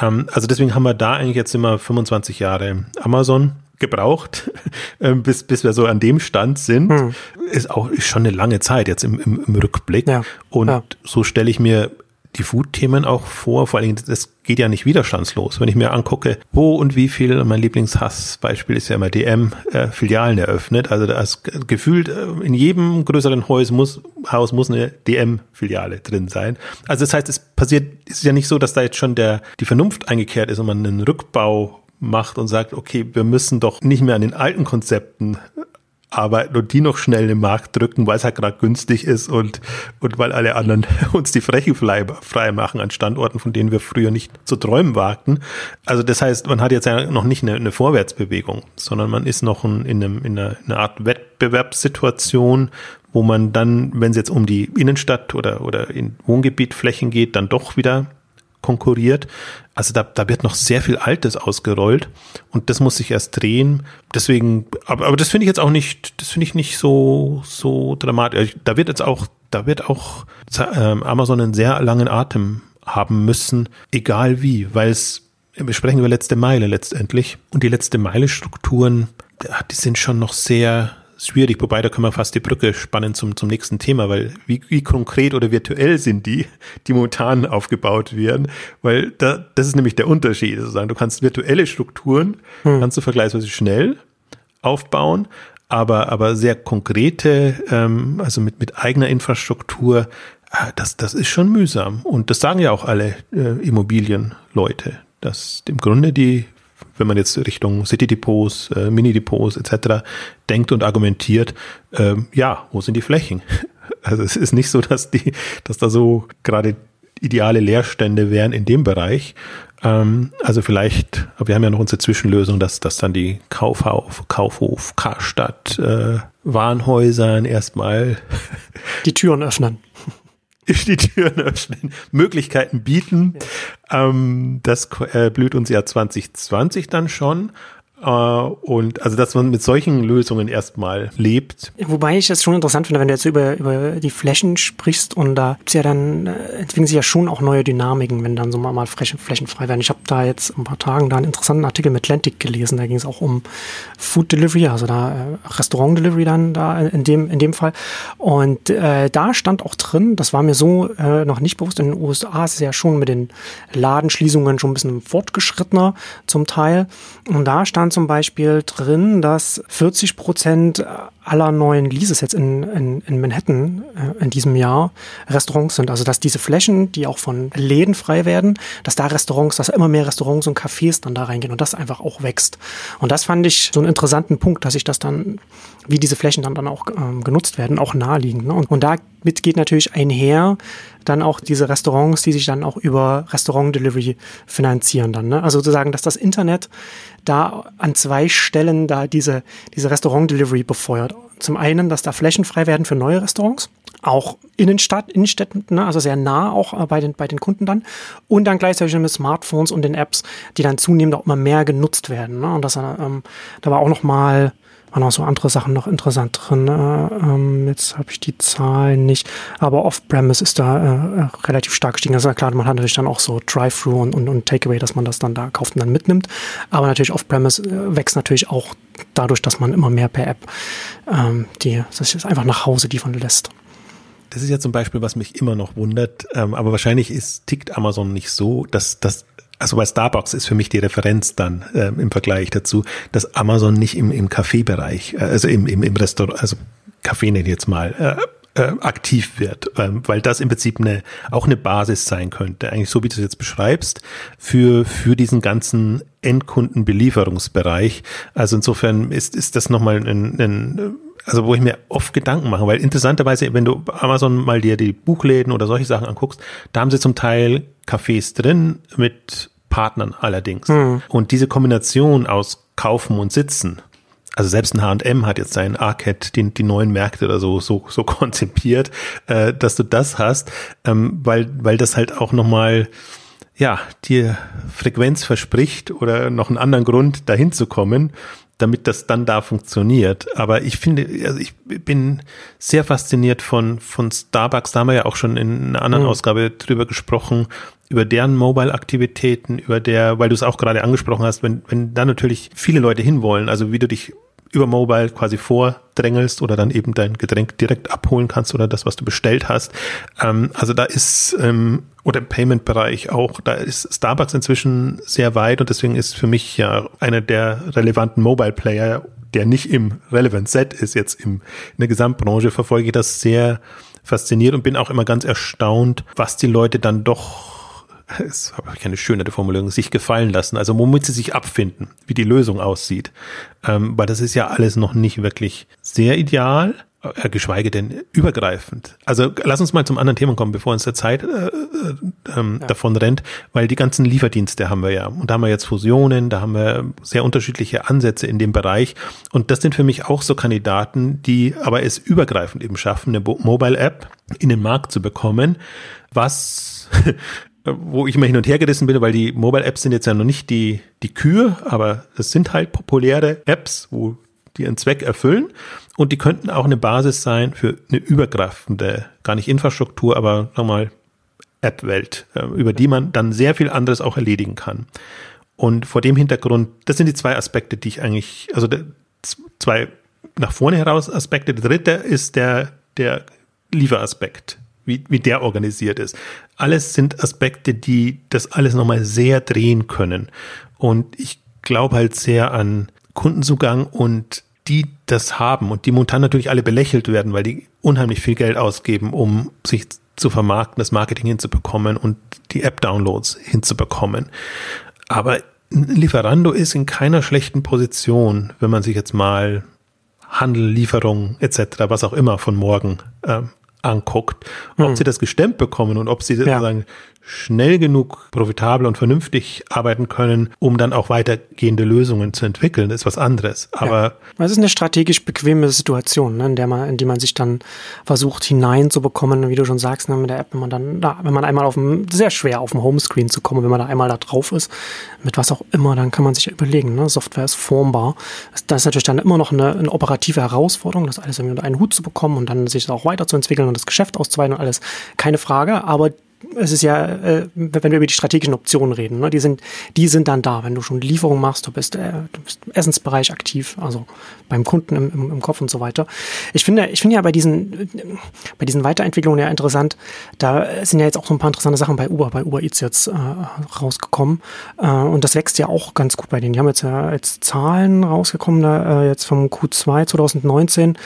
Ähm, also deswegen haben wir da eigentlich jetzt immer 25 Jahre Amazon gebraucht, ähm, bis, bis wir so an dem Stand sind. Hm. Ist auch ist schon eine lange Zeit jetzt im, im, im Rückblick. Ja. Und ja. so stelle ich mir die Food-Themen auch vor. Vor allen Dingen, das geht ja nicht widerstandslos. Wenn ich mir angucke, wo und wie viel, mein Lieblingshassbeispiel ist ja immer DM, äh, Filialen eröffnet. Also da ist gefühlt äh, in jedem größeren Haus muss, Haus muss eine DM-Filiale drin sein. Also das heißt, es passiert, es ist ja nicht so, dass da jetzt schon der, die Vernunft eingekehrt ist und man einen Rückbau macht und sagt, okay, wir müssen doch nicht mehr an den alten Konzepten arbeiten und die noch schnell in den Markt drücken, weil es halt gerade günstig ist und, und weil alle anderen uns die Fläche frei, machen an Standorten, von denen wir früher nicht zu träumen wagten. Also das heißt, man hat jetzt ja noch nicht eine, eine Vorwärtsbewegung, sondern man ist noch in, einem, in, einer, in einer Art Wettbewerbssituation, wo man dann, wenn es jetzt um die Innenstadt oder, oder in Wohngebietflächen geht, dann doch wieder konkurriert. Also da, da wird noch sehr viel Altes ausgerollt und das muss sich erst drehen. Deswegen, aber, aber das finde ich jetzt auch nicht, das finde ich nicht so, so dramatisch. Da wird jetzt auch, da wird auch ähm, Amazon einen sehr langen Atem haben müssen, egal wie, weil es, wir sprechen über letzte Meile letztendlich und die letzte Meile Strukturen, die sind schon noch sehr, schwierig, wobei da können wir fast die Brücke spannen zum, zum nächsten Thema, weil wie, wie konkret oder virtuell sind die, die momentan aufgebaut werden, weil da, das ist nämlich der Unterschied, sozusagen. Du kannst virtuelle Strukturen, hm. kannst du vergleichsweise schnell aufbauen, aber, aber sehr konkrete, ähm, also mit, mit eigener Infrastruktur, äh, das, das ist schon mühsam. Und das sagen ja auch alle äh, Immobilienleute, dass im Grunde die wenn man jetzt Richtung City-Depots, äh, Mini-Depots etc. denkt und argumentiert, äh, ja, wo sind die Flächen? Also es ist nicht so, dass die, dass da so gerade ideale Leerstände wären in dem Bereich. Ähm, also vielleicht, wir haben ja noch unsere Zwischenlösung, dass, dass dann die Kaufhof, Kaufhof, Karstadt, äh, Warenhäusern erstmal die Türen öffnen die Türen öffnen, Möglichkeiten bieten. Ja. Ähm, das äh, blüht uns ja 2020 dann schon. Äh, und also, dass man mit solchen Lösungen erstmal lebt. Wobei ich es schon interessant finde, wenn du jetzt über, über die Flächen sprichst und da gibt's ja dann, äh, entwickeln sich ja schon auch neue Dynamiken, wenn dann so mal, mal Flächen, Flächen frei werden. Ich habe da jetzt ein paar Tagen da einen interessanten Artikel mit Atlantic gelesen, da ging es auch um Food Delivery, also da äh, Restaurant Delivery dann da in dem, in dem Fall. Und äh, da stand auch drin, das war mir so äh, noch nicht bewusst, in den USA ist es ja schon mit den Ladenschließungen schon ein bisschen fortgeschrittener zum Teil. Und da stand zum Beispiel drin, dass 40 Prozent aller neuen Leases jetzt in, in, in Manhattan äh, in diesem Jahr Restaurants sind. Also dass diese Flächen, die auch von Läden frei werden, dass da Restaurants, dass immer mehr Restaurants und Cafés dann da reingehen und das einfach auch wächst. Und das fand ich so einen interessanten Punkt, dass ich das dann, wie diese Flächen dann, dann auch ähm, genutzt werden, auch naheliegend. Ne? Und, und damit geht natürlich einher dann auch diese Restaurants, die sich dann auch über Restaurant-Delivery finanzieren dann. Ne? Also sozusagen, dass das Internet da an zwei Stellen da diese, diese Restaurant-Delivery befeuert. Zum einen, dass da Flächen frei werden für neue Restaurants, auch Innenstadt, Innenstädten, ne, also sehr nah auch äh, bei den, bei den Kunden dann. Und dann gleichzeitig mit Smartphones und den Apps, die dann zunehmend auch immer mehr genutzt werden. Ne? Und das, ähm, da war auch noch mal waren auch so andere Sachen noch interessant drin. Äh, ähm, jetzt habe ich die Zahlen nicht, aber Off-Premise ist da äh, äh relativ stark gestiegen. Also klar, man hat natürlich dann auch so Drive-Thru und, und, und Takeaway, dass man das dann da kauft und dann mitnimmt. Aber natürlich Off-Premise äh, wächst natürlich auch dadurch, dass man immer mehr per App ähm, die das ist einfach nach Hause liefern lässt. Das ist ja zum Beispiel, was mich immer noch wundert, ähm, aber wahrscheinlich ist, tickt Amazon nicht so, dass, dass also bei Starbucks ist für mich die Referenz dann äh, im Vergleich dazu, dass Amazon nicht im, im Kaffeebereich, äh, also im, im, im Restaurant, also Kaffee nenne ich jetzt mal, äh, äh, aktiv wird, ähm, weil das im Prinzip eine, auch eine Basis sein könnte, eigentlich so wie du es jetzt beschreibst, für, für diesen ganzen Endkundenbelieferungsbereich. Also insofern ist, ist das nochmal ein, ein also wo ich mir oft Gedanken mache, weil interessanterweise, wenn du Amazon mal dir die Buchläden oder solche Sachen anguckst, da haben sie zum Teil Cafés drin mit Partnern allerdings. Mhm. Und diese Kombination aus Kaufen und Sitzen, also selbst ein H&M hat jetzt sein Arcade, die, die neuen Märkte oder so, so, so konzipiert, äh, dass du das hast, ähm, weil, weil das halt auch nochmal, ja, dir Frequenz verspricht oder noch einen anderen Grund, dahin zu kommen, damit das dann da funktioniert. Aber ich finde, also ich bin sehr fasziniert von, von Starbucks. Da haben wir ja auch schon in einer anderen mhm. Ausgabe drüber gesprochen, über deren Mobile-Aktivitäten, über der, weil du es auch gerade angesprochen hast, wenn, wenn da natürlich viele Leute hinwollen, also wie du dich über Mobile quasi vordrängelst oder dann eben dein Getränk direkt abholen kannst oder das, was du bestellt hast. Ähm, also da ist, ähm, oder im Payment-Bereich auch, da ist Starbucks inzwischen sehr weit und deswegen ist für mich ja einer der relevanten Mobile-Player, der nicht im Relevant Set ist, jetzt im, in der Gesamtbranche, verfolge ich das sehr fasziniert und bin auch immer ganz erstaunt, was die Leute dann doch es habe ich keine schönere Formulierung, sich gefallen lassen, also womit sie sich abfinden, wie die Lösung aussieht. Ähm, weil das ist ja alles noch nicht wirklich sehr ideal, äh, geschweige denn übergreifend. Also lass uns mal zum anderen Thema kommen, bevor uns der Zeit äh, äh, ähm, ja. davon rennt, weil die ganzen Lieferdienste haben wir ja. Und da haben wir jetzt Fusionen, da haben wir sehr unterschiedliche Ansätze in dem Bereich. Und das sind für mich auch so Kandidaten, die aber es übergreifend eben schaffen, eine Mobile-App in den Markt zu bekommen, was wo ich immer hin und her gerissen bin, weil die Mobile-Apps sind jetzt ja noch nicht die, die Kühe, aber es sind halt populäre Apps, wo die ihren Zweck erfüllen und die könnten auch eine Basis sein für eine übergreifende, gar nicht Infrastruktur, aber nochmal App-Welt, äh, über die man dann sehr viel anderes auch erledigen kann. Und vor dem Hintergrund, das sind die zwei Aspekte, die ich eigentlich, also zwei nach vorne heraus Aspekte. Der dritte ist der, der Lieferaspekt wie, wie der organisiert ist. Alles sind Aspekte, die das alles nochmal sehr drehen können. Und ich glaube halt sehr an Kundenzugang und die das haben und die momentan natürlich alle belächelt werden, weil die unheimlich viel Geld ausgeben, um sich zu vermarkten, das Marketing hinzubekommen und die App-Downloads hinzubekommen. Aber Lieferando ist in keiner schlechten Position, wenn man sich jetzt mal Handel, Lieferung etc., was auch immer von morgen ähm, anguckt, ob hm. sie das gestemmt bekommen und ob sie ja. sozusagen schnell genug profitabel und vernünftig arbeiten können, um dann auch weitergehende Lösungen zu entwickeln, ist was anderes. Aber ja. es ist eine strategisch bequeme Situation, ne, in der man, in die man sich dann versucht hineinzubekommen, wie du schon sagst, ne, mit der App, wenn man dann, da, wenn man einmal auf dem, sehr schwer auf dem Homescreen zu kommen, wenn man da einmal da drauf ist, mit was auch immer, dann kann man sich überlegen, ne, Software ist formbar. Das ist natürlich dann immer noch eine, eine operative Herausforderung, das alles irgendwie unter einen Hut zu bekommen und dann sich auch weiterzuentwickeln und das Geschäft auszuweiten und alles, keine Frage, aber es ist ja, äh, wenn wir über die strategischen Optionen reden, ne, die sind, die sind dann da, wenn du schon Lieferung machst, du bist, äh, du bist im Essensbereich aktiv, also beim Kunden im, im, im Kopf und so weiter. Ich finde, ich finde ja bei diesen, bei diesen Weiterentwicklungen ja interessant, da sind ja jetzt auch so ein paar interessante Sachen bei Uber, bei Uber Eats jetzt äh, rausgekommen. Äh, und das wächst ja auch ganz gut bei denen. Die haben jetzt ja jetzt Zahlen rausgekommen, da, äh, jetzt vom Q2 2019.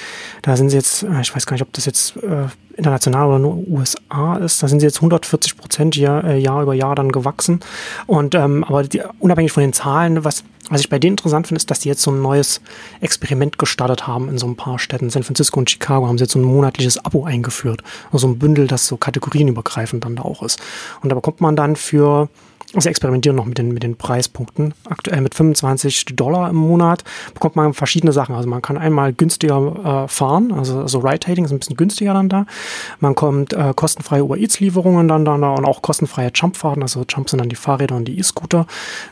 Da sind sie jetzt, äh, ich weiß gar nicht, ob das jetzt äh, international oder nur USA ist, da sind sie jetzt 140 Prozent Jahr, äh, Jahr über Jahr dann gewachsen. Und ähm, aber die, unabhängig von den Zahlen, was, was ich bei denen interessant finde, ist, dass die jetzt so ein neues Experiment gestartet haben in so ein paar Städten. San Francisco und Chicago haben sie jetzt so ein monatliches Abo eingeführt. Also ein Bündel, das so kategorienübergreifend dann da auch ist. Und da bekommt man dann für Sie experimentieren noch mit den, mit den Preispunkten. Aktuell mit 25 Dollar im Monat bekommt man verschiedene Sachen. Also man kann einmal günstiger äh, fahren, also, also Ride-Hailing ist ein bisschen günstiger dann da. Man kommt äh, kostenfreie Uber Eats-Lieferungen dann da und auch kostenfreie Jumpfahrten. Also Jump sind dann die Fahrräder und die E-Scooter.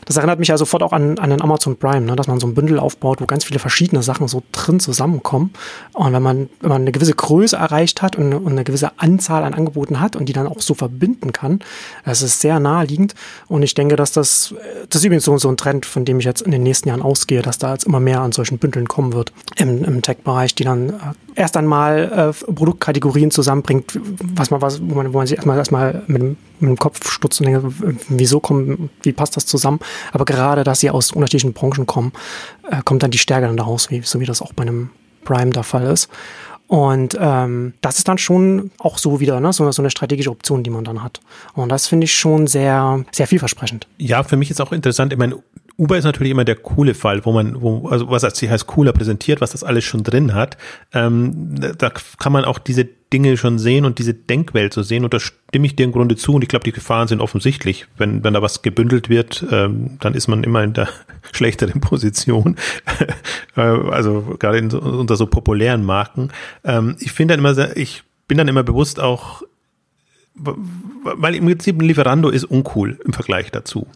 Das erinnert mich ja sofort auch an, an den Amazon Prime, ne? dass man so ein Bündel aufbaut, wo ganz viele verschiedene Sachen so drin zusammenkommen. Und wenn man, wenn man eine gewisse Größe erreicht hat und, und eine gewisse Anzahl an Angeboten hat und die dann auch so verbinden kann, das ist sehr naheliegend. Und ich denke, dass das, das ist übrigens so, so ein Trend, von dem ich jetzt in den nächsten Jahren ausgehe, dass da jetzt immer mehr an solchen Bündeln kommen wird im, im Tech-Bereich, die dann äh, erst einmal äh, Produktkategorien zusammenbringt, was man, was, wo man, wo man sich erstmal, erstmal mit, dem, mit dem Kopf stutzt und denkt, wieso kommen, wie passt das zusammen? Aber gerade, dass sie aus unterschiedlichen Branchen kommen, äh, kommt dann die Stärke dann daraus, wie, so wie das auch bei einem Prime der Fall ist. Und ähm, das ist dann schon auch so wieder ne, so, so eine strategische Option, die man dann hat. Und das finde ich schon sehr, sehr vielversprechend. Ja, für mich ist auch interessant, ich meine, Uber ist natürlich immer der coole Fall, wo man, wo, also was als heißt cooler präsentiert, was das alles schon drin hat. Ähm, da kann man auch diese Dinge schon sehen und diese Denkwelt so sehen und da stimme ich dir im Grunde zu und ich glaube, die Gefahren sind offensichtlich. Wenn, wenn da was gebündelt wird, ähm, dann ist man immer in der schlechteren Position. äh, also gerade in, unter so populären Marken. Ähm, ich finde dann immer, sehr, ich bin dann immer bewusst auch, weil im Prinzip ein Lieferando ist uncool im Vergleich dazu.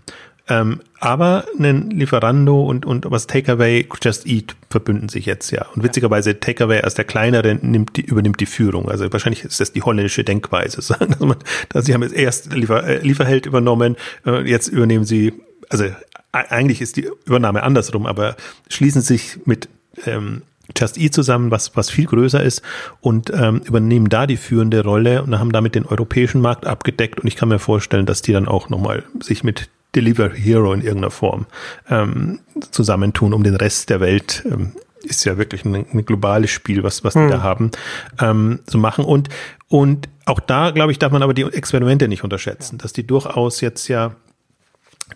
Ähm, aber ein Lieferando und, und was Takeaway, Just Eat verbünden sich jetzt ja. Und witzigerweise Takeaway als der kleinere nimmt die, übernimmt die Führung. Also wahrscheinlich ist das die holländische Denkweise. Dass man, dass sie haben jetzt erst Liefer, äh, Lieferheld übernommen, äh, jetzt übernehmen sie, also eigentlich ist die Übernahme andersrum, aber schließen sich mit ähm, Just Eat zusammen, was, was viel größer ist und ähm, übernehmen da die führende Rolle und haben damit den europäischen Markt abgedeckt und ich kann mir vorstellen, dass die dann auch nochmal sich mit Deliver Hero in irgendeiner Form ähm, zusammentun, um den Rest der Welt ähm, ist ja wirklich ein, ein globales Spiel, was, was die hm. da haben, ähm, zu machen. Und, und auch da, glaube ich, darf man aber die Experimente nicht unterschätzen, dass die durchaus jetzt ja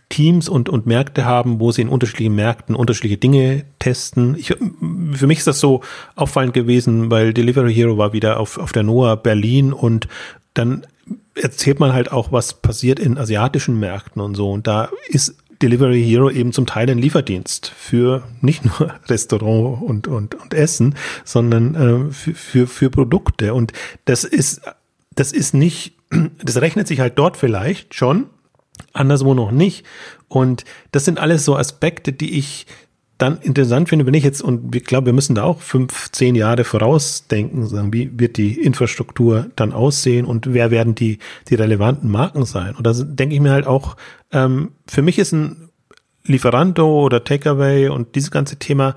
Teams und, und Märkte haben, wo sie in unterschiedlichen Märkten unterschiedliche Dinge testen. Ich, für mich ist das so auffallend gewesen, weil Delivery Hero war wieder auf, auf der NOAA Berlin und dann erzählt man halt auch, was passiert in asiatischen Märkten und so. Und da ist Delivery Hero eben zum Teil ein Lieferdienst für nicht nur Restaurant und, und, und Essen, sondern äh, für, für, für Produkte. Und das ist, das ist nicht, das rechnet sich halt dort vielleicht schon, anderswo noch nicht. Und das sind alles so Aspekte, die ich dann interessant finde, wenn ich jetzt, und ich glaube, wir müssen da auch fünf, zehn Jahre vorausdenken, sagen, wie wird die Infrastruktur dann aussehen und wer werden die, die relevanten Marken sein? Und da denke ich mir halt auch, ähm, für mich ist ein Lieferando oder Takeaway und dieses ganze Thema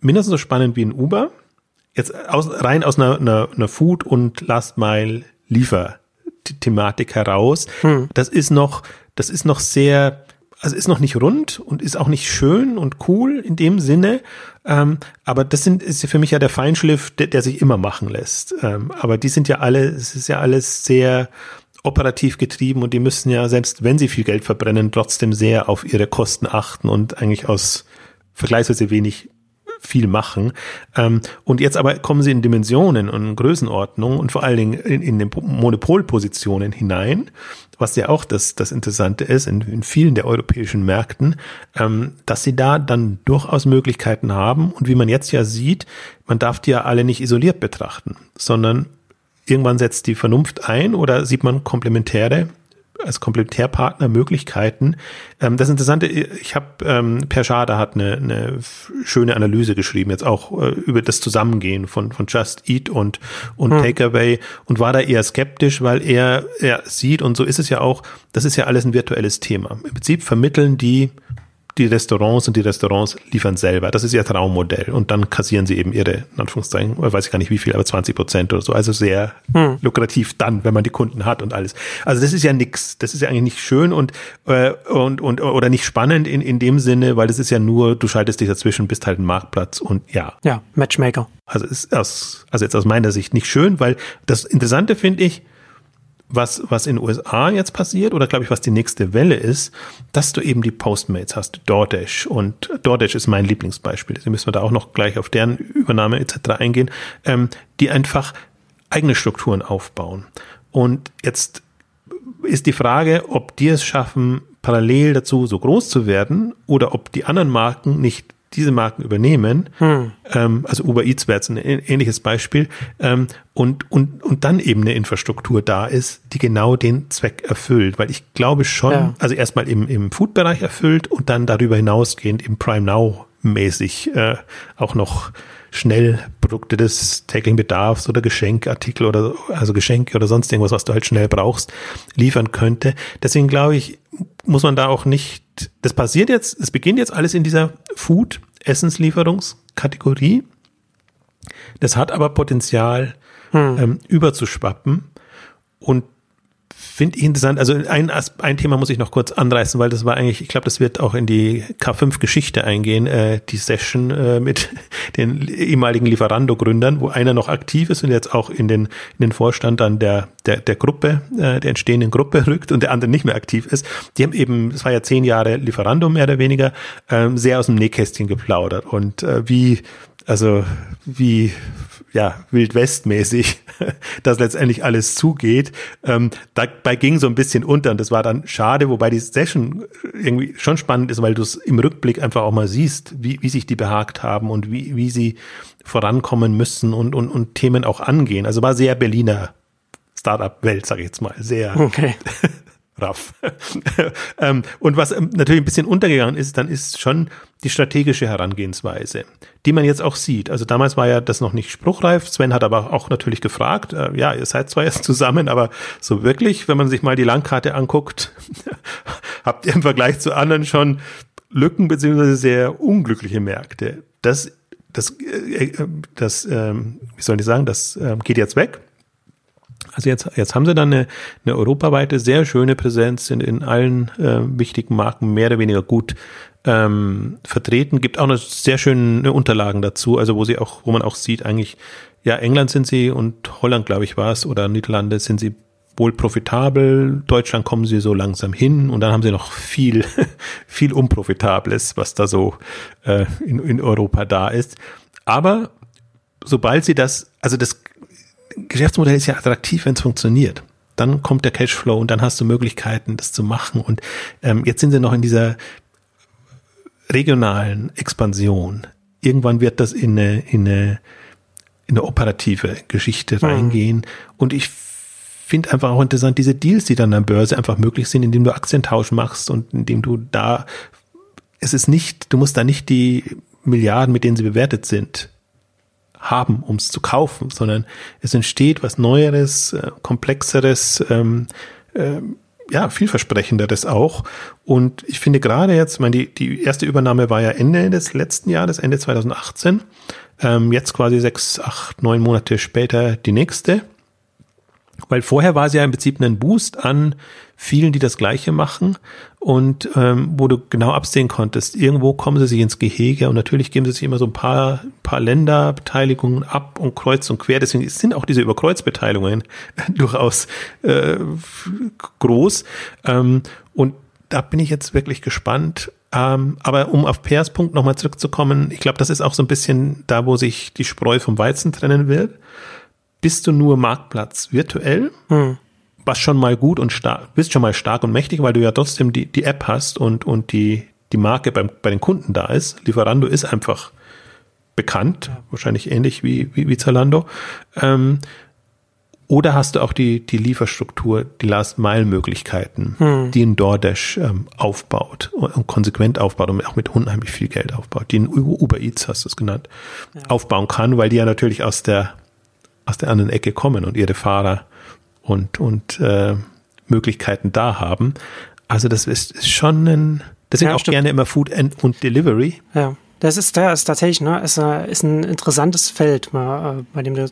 mindestens so spannend wie ein Uber. Jetzt aus, rein aus einer, einer, einer Food- und Last-Mile-Liefer-Thematik heraus. Hm. Das ist noch, das ist noch sehr, also ist noch nicht rund und ist auch nicht schön und cool in dem Sinne. Ähm, aber das sind, ist für mich ja der Feinschliff, der, der sich immer machen lässt. Ähm, aber die sind ja alle, es ist ja alles sehr operativ getrieben und die müssen ja, selbst wenn sie viel Geld verbrennen, trotzdem sehr auf ihre Kosten achten und eigentlich aus vergleichsweise wenig viel machen. Ähm, und jetzt aber kommen sie in Dimensionen und Größenordnung und vor allen Dingen in, in den Monopolpositionen hinein, was ja auch das, das Interessante ist in, in vielen der europäischen Märkten, ähm, dass sie da dann durchaus Möglichkeiten haben. Und wie man jetzt ja sieht, man darf die ja alle nicht isoliert betrachten, sondern irgendwann setzt die Vernunft ein oder sieht man komplementäre als Komplementärpartner Möglichkeiten. Ähm, das Interessante, ich habe, ähm, Per Schade hat eine, eine schöne Analyse geschrieben, jetzt auch äh, über das Zusammengehen von, von Just Eat und, und hm. Takeaway und war da eher skeptisch, weil er, er sieht, und so ist es ja auch, das ist ja alles ein virtuelles Thema. Im Prinzip vermitteln die die Restaurants und die Restaurants liefern selber. Das ist ihr Traummodell. Und dann kassieren sie eben ihre, in Anführungszeichen, weiß ich gar nicht wie viel, aber 20 Prozent oder so. Also sehr hm. lukrativ dann, wenn man die Kunden hat und alles. Also das ist ja nix. Das ist ja eigentlich nicht schön und, äh, und, und, oder nicht spannend in, in dem Sinne, weil das ist ja nur, du schaltest dich dazwischen, bist halt ein Marktplatz und ja. Ja, Matchmaker. Also ist aus, also jetzt aus meiner Sicht nicht schön, weil das Interessante finde ich, was, was in den USA jetzt passiert oder glaube ich, was die nächste Welle ist, dass du eben die Postmates hast, DoorDash und DoorDash ist mein Lieblingsbeispiel. Sie müssen wir da auch noch gleich auf deren Übernahme etc. eingehen, ähm, die einfach eigene Strukturen aufbauen. Und jetzt ist die Frage, ob die es schaffen, parallel dazu so groß zu werden oder ob die anderen Marken nicht diese Marken übernehmen, hm. ähm, also Uber Eats wäre jetzt ein ähnliches Beispiel, ähm, und, und, und dann eben eine Infrastruktur da ist, die genau den Zweck erfüllt. Weil ich glaube schon, ja. also erstmal im, im Food-Bereich erfüllt und dann darüber hinausgehend im Prime Now mäßig äh, auch noch schnell Produkte des täglichen Bedarfs oder Geschenkartikel oder also Geschenke oder sonst irgendwas, was du halt schnell brauchst, liefern könnte. Deswegen glaube ich, muss man da auch nicht, das passiert jetzt, es beginnt jetzt alles in dieser Food, Essenslieferungskategorie. Das hat aber Potenzial, hm. ähm, überzuschwappen. Und Finde ich interessant. Also ein, ein Thema muss ich noch kurz anreißen, weil das war eigentlich, ich glaube, das wird auch in die K5-Geschichte eingehen, äh, die Session äh, mit den ehemaligen Lieferando-Gründern, wo einer noch aktiv ist und jetzt auch in den, in den Vorstand dann der, der, der Gruppe, äh, der entstehenden Gruppe rückt und der andere nicht mehr aktiv ist. Die haben eben, es war ja zehn Jahre Lieferando mehr oder weniger, ähm, sehr aus dem Nähkästchen geplaudert und äh, wie also wie ja wildwestmäßig das letztendlich alles zugeht. Ähm, dabei ging so ein bisschen unter und das war dann schade, wobei die Session irgendwie schon spannend ist, weil du es im Rückblick einfach auch mal siehst, wie, wie sich die behagt haben und wie, wie sie vorankommen müssen und, und, und Themen auch angehen. Also war sehr Berliner Startup-Welt, sage ich jetzt mal, sehr okay. raff. ähm, und was ähm, natürlich ein bisschen untergegangen ist, dann ist schon die strategische Herangehensweise, die man jetzt auch sieht. Also damals war ja das noch nicht spruchreif. Sven hat aber auch natürlich gefragt, äh, ja, ihr seid zwar jetzt zusammen, aber so wirklich, wenn man sich mal die Landkarte anguckt, habt ihr im Vergleich zu anderen schon Lücken beziehungsweise sehr unglückliche Märkte. Das, das, äh, äh das, ähm, wie soll ich sagen, das äh, geht jetzt weg. Also jetzt, jetzt haben sie dann eine, eine europaweite, sehr schöne Präsenz, sind in allen äh, wichtigen Marken mehr oder weniger gut ähm, vertreten. Gibt auch noch sehr schöne Unterlagen dazu, also wo sie auch, wo man auch sieht, eigentlich, ja, England sind sie und Holland, glaube ich, war es, oder Niederlande sind sie wohl profitabel. Deutschland kommen sie so langsam hin und dann haben sie noch viel, viel Unprofitables, was da so äh, in, in Europa da ist. Aber sobald sie das, also das Geschäftsmodell ist ja attraktiv, wenn es funktioniert. Dann kommt der Cashflow und dann hast du Möglichkeiten, das zu machen. Und ähm, jetzt sind sie noch in dieser regionalen Expansion. Irgendwann wird das in eine, in eine, in eine operative Geschichte mhm. reingehen. Und ich finde einfach auch interessant, diese Deals, die dann an der Börse einfach möglich sind, indem du Aktientausch machst und indem du da, es ist nicht, du musst da nicht die Milliarden, mit denen sie bewertet sind, haben, um es zu kaufen, sondern es entsteht was Neueres, äh, Komplexeres, ähm, äh, ja, vielversprechenderes auch. Und ich finde gerade jetzt, ich meine, die, die erste Übernahme war ja Ende des letzten Jahres, Ende 2018. Ähm, jetzt quasi sechs, acht, neun Monate später die nächste. Weil vorher war es ja im Prinzip ein Boost an vielen, die das Gleiche machen und ähm, wo du genau absehen konntest, irgendwo kommen sie sich ins Gehege und natürlich geben sie sich immer so ein paar, paar Länderbeteiligungen ab und kreuz und quer. Deswegen sind auch diese Überkreuzbeteiligungen durchaus äh, groß. Ähm, und da bin ich jetzt wirklich gespannt. Ähm, aber um auf Pairs Punkt nochmal zurückzukommen, ich glaube, das ist auch so ein bisschen da, wo sich die Spreu vom Weizen trennen wird. Bist du nur Marktplatz virtuell, hm. was schon mal gut und stark, bist schon mal stark und mächtig, weil du ja trotzdem die, die App hast und, und die, die Marke beim, bei den Kunden da ist. Lieferando ist einfach bekannt, wahrscheinlich ähnlich wie, wie, wie Zalando. Ähm, oder hast du auch die, die Lieferstruktur, die Last-Mile-Möglichkeiten, hm. die ein DoorDash ähm, aufbaut und konsequent aufbaut und auch mit unheimlich viel Geld aufbaut, die ein Uber Eats, hast du es genannt, ja. aufbauen kann, weil die ja natürlich aus der, aus der anderen Ecke kommen und ihre Fahrer und, und äh, Möglichkeiten da haben. Also das ist, ist schon ein, deswegen ja, auch gerne immer Food and, und Delivery. Ja. Das ist, ja, ist tatsächlich, ne, ist, äh, ist ein interessantes Feld, äh, bei dem du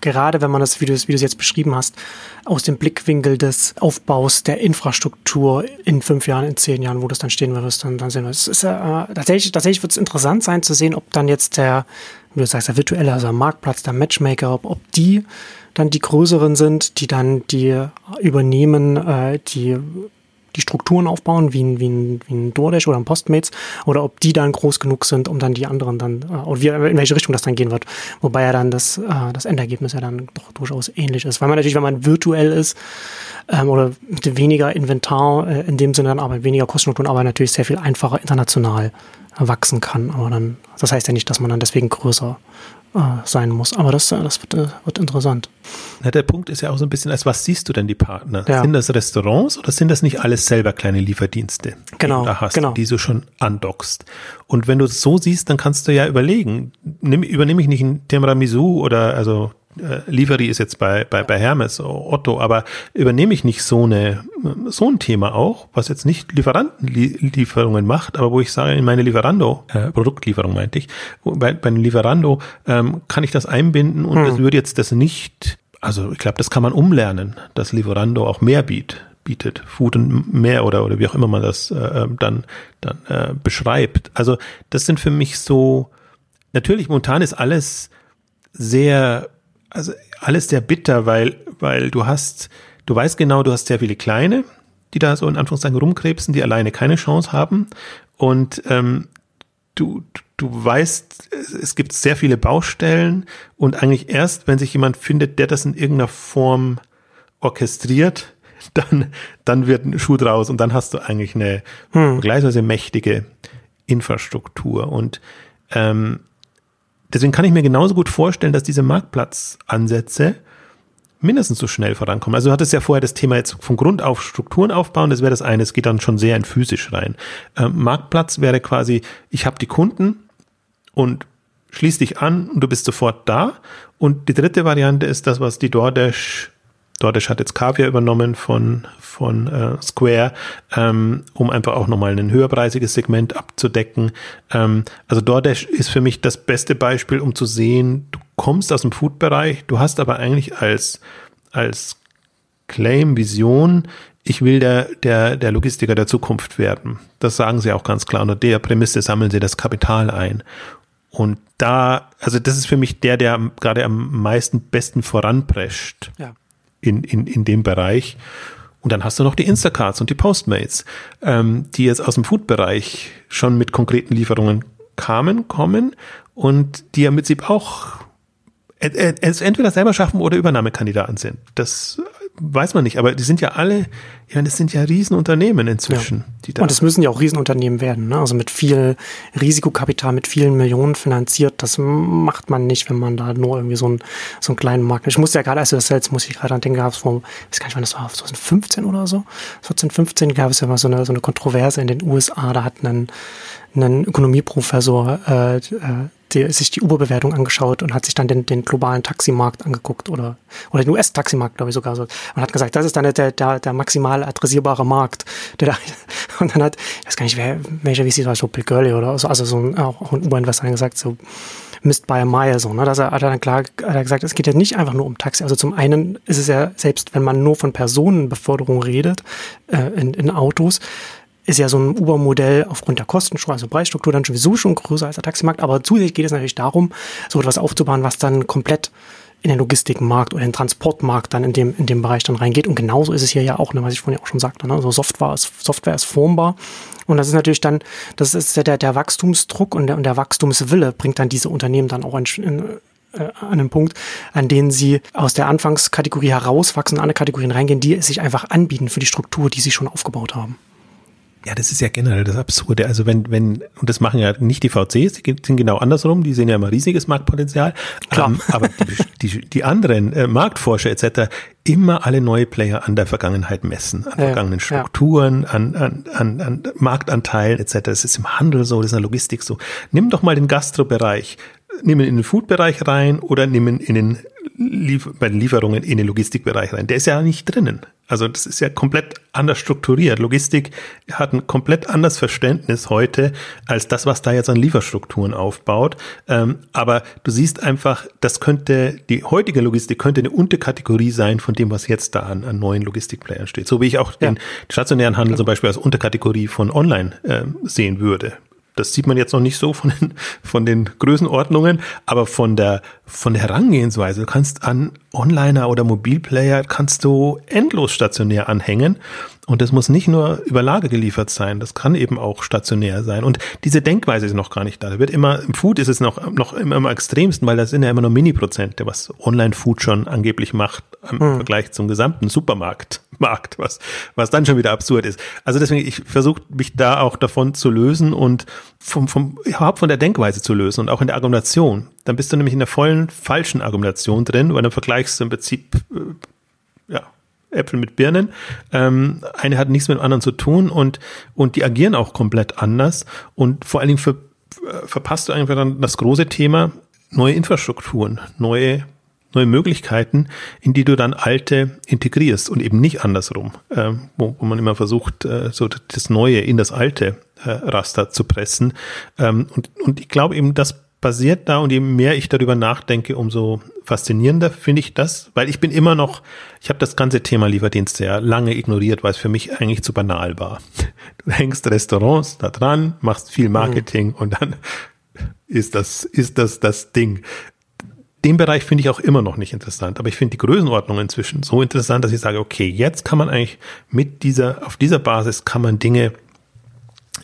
gerade, wenn man das, wie du es, wie du es jetzt beschrieben hast, aus dem Blickwinkel des Aufbaus der Infrastruktur in fünf Jahren, in zehn Jahren, wo das dann stehen wird, dann, dann sehen wir. Es ist äh, tatsächlich, tatsächlich wird es interessant sein zu sehen, ob dann jetzt der, wie du sagst, der virtuelle, also der Marktplatz, der Matchmaker, ob, ob die dann die größeren sind, die dann die übernehmen, äh, die die Strukturen aufbauen, wie ein, wie ein, wie ein DoorDash oder ein Postmates, oder ob die dann groß genug sind, um dann die anderen dann, äh, oder wie, in welche Richtung das dann gehen wird. Wobei ja dann das, äh, das Endergebnis ja dann doch durchaus ähnlich ist. Weil man natürlich, wenn man virtuell ist, ähm, oder mit weniger Inventar äh, in dem Sinne dann aber weniger Kostenstrukturen, aber natürlich sehr viel einfacher international wachsen kann. Aber dann, das heißt ja nicht, dass man dann deswegen größer sein muss. Aber das, äh, das wird, äh, wird interessant. Na, der Punkt ist ja auch so ein bisschen, als was siehst du denn die Partner? Ja. Sind das Restaurants oder sind das nicht alles selber kleine Lieferdienste, genau, die du da hast, genau. die du schon andockst? Und wenn du es so siehst, dann kannst du ja überlegen, nimm, übernehme ich nicht ein Tiramisu oder also äh, Lieferie ist jetzt bei, bei, bei Hermes, Otto, aber übernehme ich nicht so eine, so ein Thema auch, was jetzt nicht Lieferantenlieferungen macht, aber wo ich sage, in meine Lieferando, äh, Produktlieferung meinte ich, bei, bei Lieferando ähm, kann ich das einbinden und hm. das würde jetzt das nicht, also ich glaube, das kann man umlernen, dass Lieferando auch mehr bietet bietet, Food und mehr oder, oder wie auch immer man das äh, ähm, dann, dann äh, beschreibt. Also das sind für mich so, natürlich momentan ist alles sehr also alles sehr bitter, weil, weil du hast, du weißt genau, du hast sehr viele Kleine, die da so in Anführungszeichen rumkrebsen, die alleine keine Chance haben. Und ähm, du, du weißt, es gibt sehr viele Baustellen und eigentlich erst, wenn sich jemand findet, der das in irgendeiner Form orchestriert, dann, dann wird ein Schuh draus und dann hast du eigentlich eine hm. vergleichsweise mächtige Infrastruktur. Und ähm, deswegen kann ich mir genauso gut vorstellen, dass diese Marktplatzansätze mindestens so schnell vorankommen. Also du hattest ja vorher das Thema jetzt von Grund auf Strukturen aufbauen, das wäre das eine, es geht dann schon sehr in physisch rein. Ähm, Marktplatz wäre quasi, ich habe die Kunden und schließ dich an und du bist sofort da. Und die dritte Variante ist das, was die DoorDash DoorDash hat jetzt Kaviar übernommen von, von äh, Square, ähm, um einfach auch nochmal ein höherpreisiges Segment abzudecken. Ähm, also DoorDash ist für mich das beste Beispiel, um zu sehen, du kommst aus dem Food-Bereich, du hast aber eigentlich als, als Claim, Vision, ich will der, der, der Logistiker der Zukunft werden. Das sagen sie auch ganz klar. Unter der Prämisse sammeln sie das Kapital ein. Und da, also das ist für mich der, der gerade am meisten besten voranprescht. Ja in, in, in dem Bereich. Und dann hast du noch die Instacarts und die Postmates, ähm, die jetzt aus dem Food-Bereich schon mit konkreten Lieferungen kamen, kommen und die ja mit sich auch es entweder selber schaffen oder Übernahmekandidaten sind. Das weiß man nicht, aber die sind ja alle, ich meine, das sind ja Riesenunternehmen inzwischen. Ja. Und es müssen ja auch Riesenunternehmen werden, ne? also mit viel Risikokapital, mit vielen Millionen finanziert. Das macht man nicht, wenn man da nur irgendwie so einen, so einen kleinen Markt. Ich musste ja gerade, als du das erzählst, muss ich gerade an denken, gab es vor, ich weiß gar nicht, wann das war, 2015 oder so, 14, 15 gab es ja mal so eine, so eine Kontroverse in den USA, da hat ein, ein Ökonomieprofessor äh, äh die, sich die Uber-Bewertung angeschaut und hat sich dann den, den globalen Taximarkt angeguckt oder, oder den US-Taximarkt, glaube ich sogar so. Und hat gesagt, das ist dann der, der, der maximal adressierbare Markt. Der da, und dann hat, ich weiß gar nicht, wer, welcher, wie sieht das, so Bill Gurley oder so, also so ein, auch ein Uber-Investor gesagt, so, Mist by a mile, so, ne? Dass er, hat er dann klar hat er gesagt, es geht ja nicht einfach nur um Taxi. Also zum einen ist es ja, selbst wenn man nur von Personenbeförderung redet, äh, in, in Autos, ist ja so ein Uber-Modell aufgrund der Kostenstruktur, also Preisstruktur dann sowieso schon größer als der Taximarkt. Aber zusätzlich geht es natürlich darum, so etwas aufzubauen, was dann komplett in den Logistikmarkt oder den Transportmarkt dann in dem, in dem Bereich dann reingeht. Und genauso ist es hier ja auch, ne, was ich vorhin auch schon sagte. Ne? Also Software ist, Software ist formbar. Und das ist natürlich dann, das ist der, der Wachstumsdruck und der, und der Wachstumswille bringt dann diese Unternehmen dann auch in, in äh, an einem Punkt, an denen sie aus der Anfangskategorie herauswachsen, in andere Kategorien reingehen, die sich einfach anbieten für die Struktur, die sie schon aufgebaut haben. Ja, das ist ja generell das Absurde. Also wenn, wenn, und das machen ja nicht die VCs, die sind genau andersrum, die sehen ja immer riesiges Marktpotenzial. Klar. Ähm, aber die, die, die anderen äh, Marktforscher etc. immer alle neue Player an der Vergangenheit messen, an ja, vergangenen Strukturen, ja. an, an, an, an Marktanteilen etc. Das ist im Handel so, das ist in der Logistik so. Nimm doch mal den Gastrobereich ihn in den Food-Bereich rein oder ihn in den Lief bei den Lieferungen in den Logistikbereich rein. Der ist ja nicht drinnen. Also das ist ja komplett anders strukturiert. Logistik hat ein komplett anderes Verständnis heute als das, was da jetzt an Lieferstrukturen aufbaut. Ähm, aber du siehst einfach, das könnte, die heutige Logistik könnte eine Unterkategorie sein von dem, was jetzt da an, an neuen Logistikplayern steht. So wie ich auch ja. den stationären Handel zum Beispiel als Unterkategorie von Online äh, sehen würde. Das sieht man jetzt noch nicht so von den, von den Größenordnungen, aber von der, von der Herangehensweise. Du kannst an Onliner oder Mobilplayer kannst du endlos stationär anhängen. Und das muss nicht nur über Lager geliefert sein, das kann eben auch stationär sein. Und diese Denkweise ist noch gar nicht da. Da wird immer, im Food ist es noch, noch immer am extremsten, weil das sind ja immer nur Mini-Prozente, was Online-Food schon angeblich macht im hm. Vergleich zum gesamten Supermarktmarkt, was, was dann schon wieder absurd ist. Also deswegen, ich versuche mich da auch davon zu lösen und vom, vom, überhaupt von der Denkweise zu lösen und auch in der Argumentation. Dann bist du nämlich in der vollen falschen Argumentation drin, weil dann vergleichst du im Prinzip, äh, ja, Äpfel mit Birnen. Ähm, eine hat nichts mit dem anderen zu tun und, und die agieren auch komplett anders. Und vor allen Dingen ver, äh, verpasst du einfach dann das große Thema neue Infrastrukturen, neue neue Möglichkeiten, in die du dann alte integrierst und eben nicht andersrum, äh, wo, wo man immer versucht, äh, so das Neue in das alte äh, Raster zu pressen. Ähm, und, und ich glaube eben, das basiert da und je mehr ich darüber nachdenke, umso faszinierender finde ich das, weil ich bin immer noch, ich habe das ganze Thema Lieferdienst sehr lange ignoriert, weil es für mich eigentlich zu banal war. Du hängst Restaurants da dran, machst viel Marketing mhm. und dann ist das, ist das das Ding. Den Bereich finde ich auch immer noch nicht interessant, aber ich finde die Größenordnung inzwischen so interessant, dass ich sage, okay, jetzt kann man eigentlich mit dieser, auf dieser Basis kann man Dinge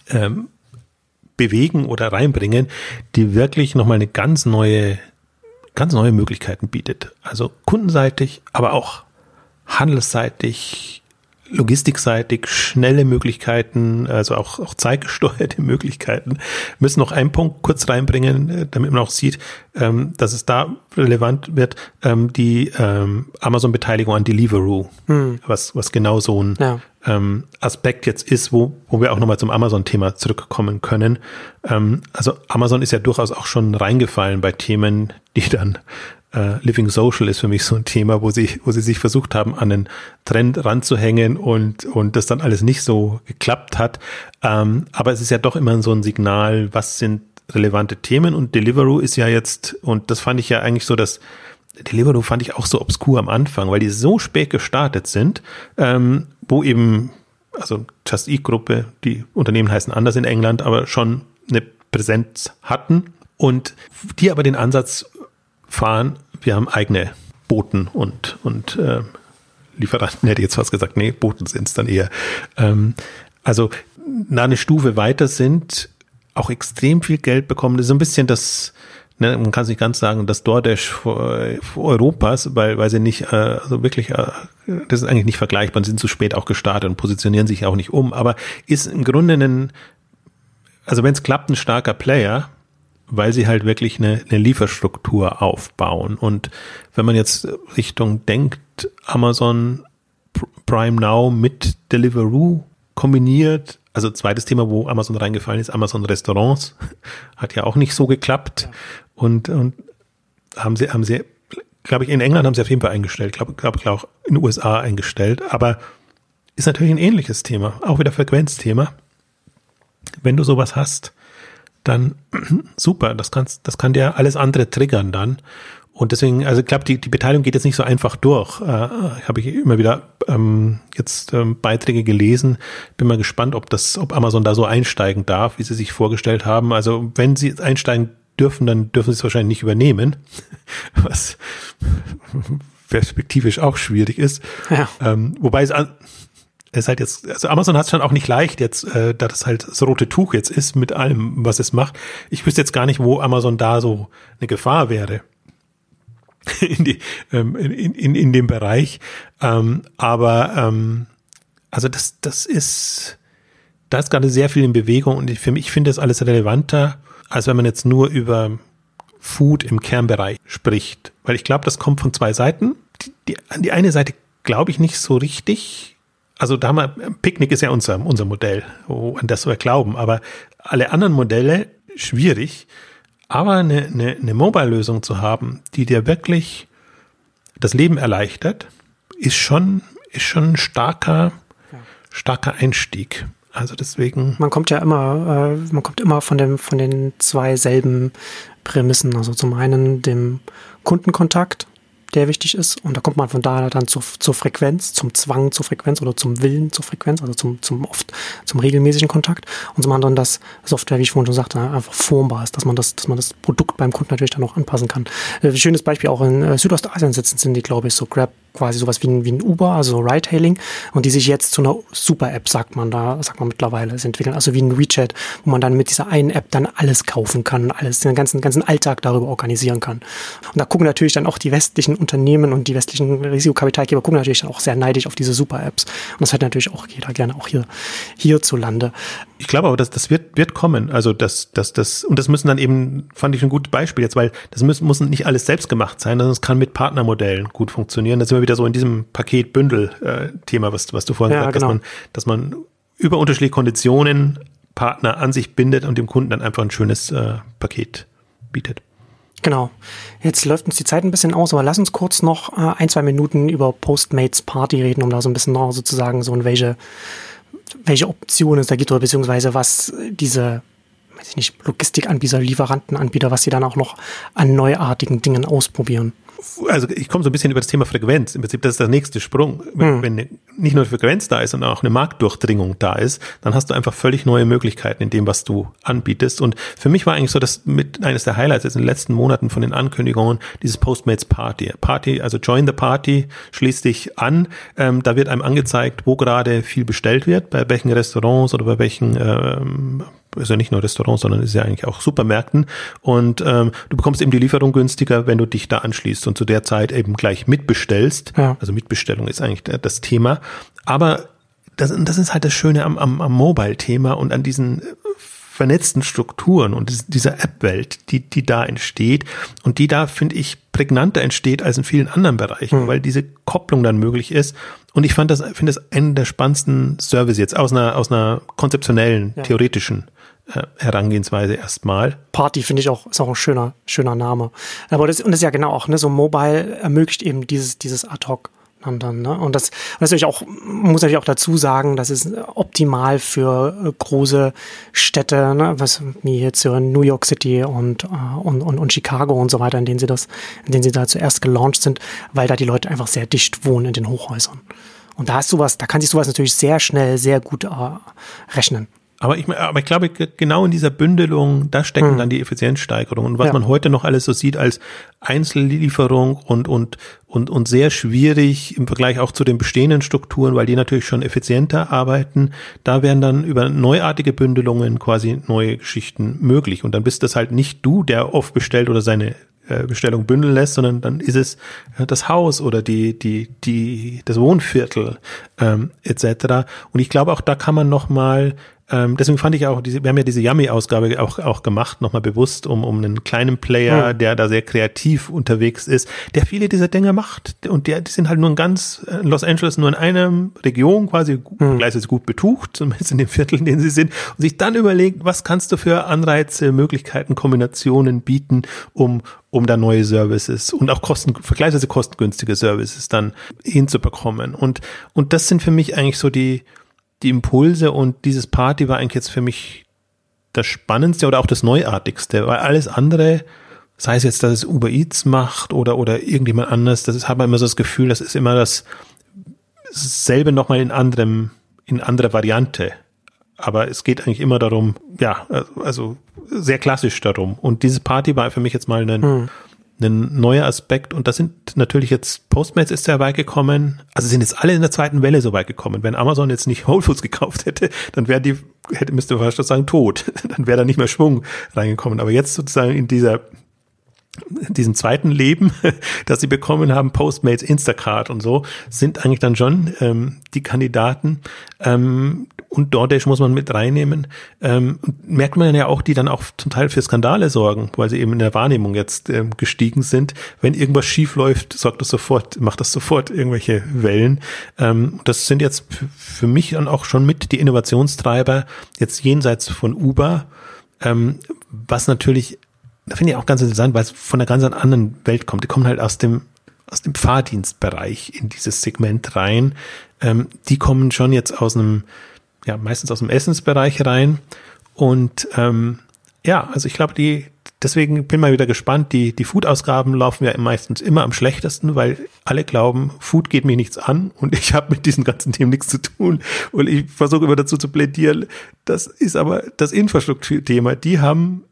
ähm, bewegen oder reinbringen, die wirklich nochmal eine ganz neue, ganz neue Möglichkeiten bietet. Also kundenseitig, aber auch handelsseitig, logistikseitig schnelle Möglichkeiten, also auch, auch zeitgesteuerte Möglichkeiten. müssen noch einen Punkt kurz reinbringen, äh, damit man auch sieht, ähm, dass es da relevant wird, ähm, die ähm, Amazon-Beteiligung an Deliveroo, hm. was, was genau so ein ja. Ähm, Aspekt jetzt ist, wo, wo wir auch nochmal zum Amazon-Thema zurückkommen können. Ähm, also Amazon ist ja durchaus auch schon reingefallen bei Themen, die dann äh, Living Social ist für mich so ein Thema, wo sie, wo sie sich versucht haben, an den Trend ranzuhängen und, und das dann alles nicht so geklappt hat. Ähm, aber es ist ja doch immer so ein Signal, was sind relevante Themen und Deliveroo ist ja jetzt, und das fand ich ja eigentlich so, dass Deliveroo fand ich auch so obskur am Anfang, weil die so spät gestartet sind, ähm, wo eben, also Just Eat Gruppe, die Unternehmen heißen anders in England, aber schon eine Präsenz hatten und die aber den Ansatz fahren. Wir haben eigene Boten und, und äh, Lieferanten, hätte ich jetzt fast gesagt, nee, Boten sind es dann eher. Ähm, also na, eine Stufe weiter sind, auch extrem viel Geld bekommen. Das ist so ein bisschen das, ne, man kann es nicht ganz sagen, das DoorDash für Europas, weil, weil sie nicht, äh, also wirklich, äh, das ist eigentlich nicht vergleichbar, sie sind zu spät auch gestartet und positionieren sich auch nicht um, aber ist im Grunde ein, also wenn es klappt, ein starker Player, weil sie halt wirklich eine, eine Lieferstruktur aufbauen. Und wenn man jetzt Richtung denkt, Amazon Prime Now mit Deliveroo kombiniert, also zweites Thema, wo Amazon reingefallen ist, Amazon Restaurants, hat ja auch nicht so geklappt. Und, und haben sie, haben sie, glaube ich, in England haben sie auf jeden Fall eingestellt, glaube glaub, glaub auch in den USA eingestellt, aber ist natürlich ein ähnliches Thema, auch wieder Frequenzthema. Wenn du sowas hast, dann super, das, kannst, das kann dir alles andere triggern dann. Und deswegen, also ich glaube, die, die Beteiligung geht jetzt nicht so einfach durch. Äh, Habe ich immer wieder ähm, jetzt ähm, Beiträge gelesen. Bin mal gespannt, ob das, ob Amazon da so einsteigen darf, wie sie sich vorgestellt haben. Also wenn sie einsteigen dürfen, dann dürfen sie es wahrscheinlich nicht übernehmen, was perspektivisch auch schwierig ist. Ja. Ähm, wobei es es halt jetzt, also Amazon hat es schon auch nicht leicht jetzt, äh, da das halt das rote Tuch jetzt ist mit allem, was es macht. Ich wüsste jetzt gar nicht, wo Amazon da so eine Gefahr wäre. in, die, ähm, in, in, in dem Bereich. Ähm, aber ähm, also das, das ist, da ist gerade sehr viel in Bewegung und ich, für mich finde das alles relevanter, als wenn man jetzt nur über Food im Kernbereich spricht. Weil ich glaube, das kommt von zwei Seiten. Die, die, an die eine Seite glaube ich nicht so richtig, also da haben wir, Picknick ist ja unser, unser Modell, an das wir glauben, aber alle anderen Modelle schwierig. Aber eine, eine, eine Mobile-Lösung zu haben, die dir wirklich das Leben erleichtert, ist schon, ist schon ein starker, starker Einstieg. Also deswegen. Man kommt ja immer, äh, man kommt immer von dem, von den zwei selben Prämissen. Also zum einen dem Kundenkontakt der wichtig ist. Und da kommt man von da dann zur, zur Frequenz, zum Zwang zur Frequenz oder zum Willen zur Frequenz, also zum, zum oft, zum regelmäßigen Kontakt. Und zum anderen, dass Software, wie ich vorhin schon sagte, einfach formbar ist, dass man das, dass man das Produkt beim Kunden natürlich dann auch anpassen kann. Ein äh, schönes Beispiel auch in äh, Südostasien sitzen sind die, glaube ich, so Grab quasi sowas wie ein, wie ein Uber, also Ride-Hailing, und die sich jetzt zu einer Super-App, sagt man da, sagt man mittlerweile, entwickeln, also wie ein WeChat, wo man dann mit dieser einen App dann alles kaufen kann, alles, den ganzen, ganzen Alltag darüber organisieren kann. Und da gucken natürlich dann auch die westlichen Unternehmen und die westlichen Risikokapitalgeber gucken natürlich dann auch sehr neidisch auf diese Super-Apps. Und das hat natürlich auch jeder gerne auch hier, hierzulande. Ich glaube aber, dass das wird, wird kommen. Also das, das, das, und das müssen dann eben, fand ich ein gutes Beispiel jetzt, weil das müssen, muss nicht alles selbst gemacht sein, sondern es kann mit Partnermodellen gut funktionieren. Da sind wir wieder so in diesem Paket-Bündel-Thema, äh, was, was du vorhin ja, gesagt hast, genau. dass man, dass man über unterschiedliche Konditionen Partner an sich bindet und dem Kunden dann einfach ein schönes äh, Paket bietet. Genau. Jetzt läuft uns die Zeit ein bisschen aus, aber lass uns kurz noch äh, ein, zwei Minuten über Postmates Party reden, um da so ein bisschen noch sozusagen so ein welche welche Optionen es da gibt oder beziehungsweise was diese weiß ich nicht, Logistikanbieter, Lieferantenanbieter, was sie dann auch noch an neuartigen Dingen ausprobieren also ich komme so ein bisschen über das Thema Frequenz. Im Prinzip, das ist der nächste Sprung. Wenn, mhm. wenn nicht nur eine Frequenz da ist, sondern auch eine Marktdurchdringung da ist, dann hast du einfach völlig neue Möglichkeiten in dem, was du anbietest. Und für mich war eigentlich so, dass mit eines der Highlights jetzt in den letzten Monaten von den Ankündigungen dieses Postmates Party. Party, also Join the Party, schließ dich an. Ähm, da wird einem angezeigt, wo gerade viel bestellt wird, bei welchen Restaurants oder bei welchen ähm, ist ja nicht nur Restaurants, sondern ist ja eigentlich auch Supermärkten. Und ähm, du bekommst eben die Lieferung günstiger, wenn du dich da anschließt und zu der Zeit eben gleich mitbestellst. Ja. Also Mitbestellung ist eigentlich das Thema. Aber das, das ist halt das Schöne am, am, am Mobile-Thema und an diesen vernetzten Strukturen und dieser App-Welt, die, die da entsteht und die da, finde ich, prägnanter entsteht als in vielen anderen Bereichen, mhm. weil diese Kopplung dann möglich ist. Und ich fand das, finde das einen der spannendsten Services jetzt aus einer, aus einer konzeptionellen, ja. theoretischen äh, Herangehensweise erstmal. Party finde ich auch, ist auch ein schöner, schöner Name. Aber das, und das ist ja genau auch, ne, so Mobile ermöglicht eben dieses, dieses Ad-Hoc. Dann, ne? Und das, und das natürlich auch, muss natürlich auch dazu sagen, das ist optimal für äh, große Städte, ne? was wie jetzt New York City und, äh, und, und, und Chicago und so weiter, in denen sie das, in denen sie da zuerst gelauncht sind, weil da die Leute einfach sehr dicht wohnen in den Hochhäusern. Und da hast du was, da kann sich sowas natürlich sehr schnell, sehr gut äh, rechnen. Aber ich, aber ich glaube, genau in dieser Bündelung, da stecken hm. dann die Effizienzsteigerungen. Und was ja. man heute noch alles so sieht als Einzellieferung und, und, und, und sehr schwierig im Vergleich auch zu den bestehenden Strukturen, weil die natürlich schon effizienter arbeiten. Da werden dann über neuartige Bündelungen quasi neue Geschichten möglich. Und dann bist das halt nicht du, der oft bestellt oder seine äh, Bestellung bündeln lässt, sondern dann ist es äh, das Haus oder die die die das Wohnviertel ähm, etc. Und ich glaube auch da kann man noch mal ähm, deswegen fand ich auch, diese, wir haben ja diese Yummy-Ausgabe auch, auch gemacht, nochmal bewusst, um, um einen kleinen Player, hm. der da sehr kreativ unterwegs ist, der viele dieser Dinge macht. Und der, die sind halt nur in ganz äh, Los Angeles, nur in einer Region quasi hm. gleichzeitig gut betucht, zumindest in dem Viertel, in dem sie sind, und sich dann überlegt, was kannst du für Anreize, Möglichkeiten, Kombinationen bieten, um, um da neue Services und auch kosten, vergleichsweise kostengünstige Services dann hinzubekommen. Und, und das sind für mich eigentlich so die, die Impulse und dieses Party war eigentlich jetzt für mich das Spannendste oder auch das Neuartigste, weil alles andere, sei es jetzt, dass es Uber Eats macht oder, oder irgendjemand anders, das ist, hat man immer so das Gefühl, das ist immer das selbe nochmal in anderem, in anderer Variante. aber es geht eigentlich immer darum, ja, also sehr klassisch darum. Und diese Party war für mich jetzt mal ein, hm. Ein neuer Aspekt. Und das sind natürlich jetzt, Postmates ist sehr weit gekommen. Also sind jetzt alle in der zweiten Welle so weit gekommen. Wenn Amazon jetzt nicht Whole Foods gekauft hätte, dann wäre die, hätte, müsste man fast sagen, tot. Dann wäre da nicht mehr Schwung reingekommen. Aber jetzt sozusagen in dieser diesem zweiten Leben, das sie bekommen haben, Postmates, Instacart und so, sind eigentlich dann schon ähm, die Kandidaten. Ähm, und DoorDash muss man mit reinnehmen. Ähm, merkt man ja auch, die dann auch zum Teil für Skandale sorgen, weil sie eben in der Wahrnehmung jetzt ähm, gestiegen sind. Wenn irgendwas schief läuft, sorgt das sofort, macht das sofort irgendwelche Wellen. Ähm, das sind jetzt für mich dann auch schon mit die Innovationstreiber, jetzt jenseits von Uber, ähm, was natürlich da finde ich auch ganz interessant, weil es von einer ganz anderen Welt kommt. Die kommen halt aus dem, aus dem Fahrdienstbereich in dieses Segment rein. Ähm, die kommen schon jetzt aus einem, ja, meistens aus dem Essensbereich rein. Und ähm, ja, also ich glaube, die, deswegen bin mal wieder gespannt. Die, die Food-Ausgaben laufen ja meistens immer am schlechtesten, weil alle glauben, Food geht mir nichts an und ich habe mit diesen ganzen Themen nichts zu tun. Und ich versuche immer dazu zu plädieren. Das ist aber das Infrastrukturthema. Die haben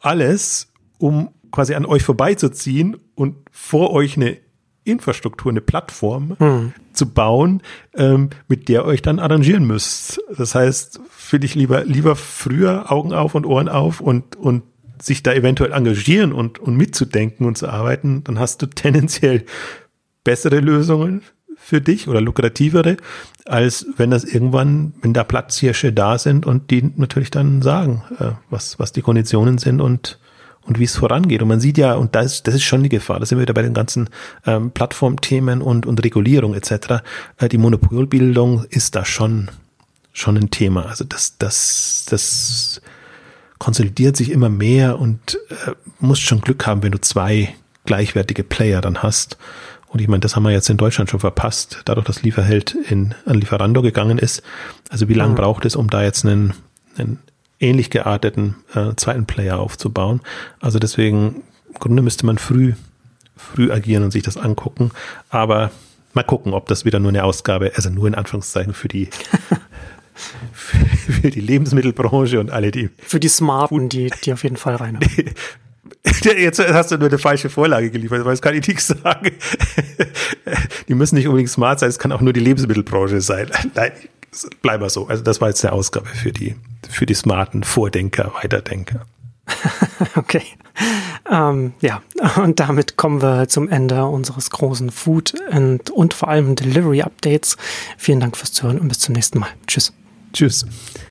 alles, um quasi an euch vorbeizuziehen und vor euch eine Infrastruktur, eine Plattform hm. zu bauen, ähm, mit der euch dann arrangieren müsst. Das heißt, finde ich lieber, lieber früher Augen auf und Ohren auf und, und sich da eventuell engagieren und, und mitzudenken und zu arbeiten, dann hast du tendenziell bessere Lösungen für dich oder lukrativere, als wenn das irgendwann, wenn da Platzhirsche da sind und die natürlich dann sagen, äh, was, was die Konditionen sind und, und wie es vorangeht. Und man sieht ja, und das, das ist schon die Gefahr, da sind wir wieder bei den ganzen ähm, Plattformthemen und, und Regulierung etc. Äh, die Monopolbildung ist da schon, schon ein Thema. Also das, das, das konsolidiert sich immer mehr und äh, musst schon Glück haben, wenn du zwei gleichwertige Player dann hast. Und ich meine, das haben wir jetzt in Deutschland schon verpasst, dadurch, dass Lieferheld in, an Lieferando gegangen ist. Also wie lange mhm. braucht es, um da jetzt einen, einen ähnlich gearteten äh, zweiten Player aufzubauen? Also deswegen, im Grunde müsste man früh, früh agieren und sich das angucken. Aber mal gucken, ob das wieder nur eine Ausgabe, also nur in Anführungszeichen für die für die Lebensmittelbranche und alle die. Für die Smarten, die, die auf jeden Fall rein. Jetzt hast du nur eine falsche Vorlage geliefert, weil das kann ich nichts sagen. Die müssen nicht unbedingt smart sein, es kann auch nur die Lebensmittelbranche sein. Nein, bleib mal so. Also das war jetzt eine Ausgabe für die, für die smarten Vordenker, Weiterdenker. okay. Ähm, ja, und damit kommen wir zum Ende unseres großen Food und, und vor allem Delivery Updates. Vielen Dank fürs Zuhören und bis zum nächsten Mal. Tschüss. Tschüss.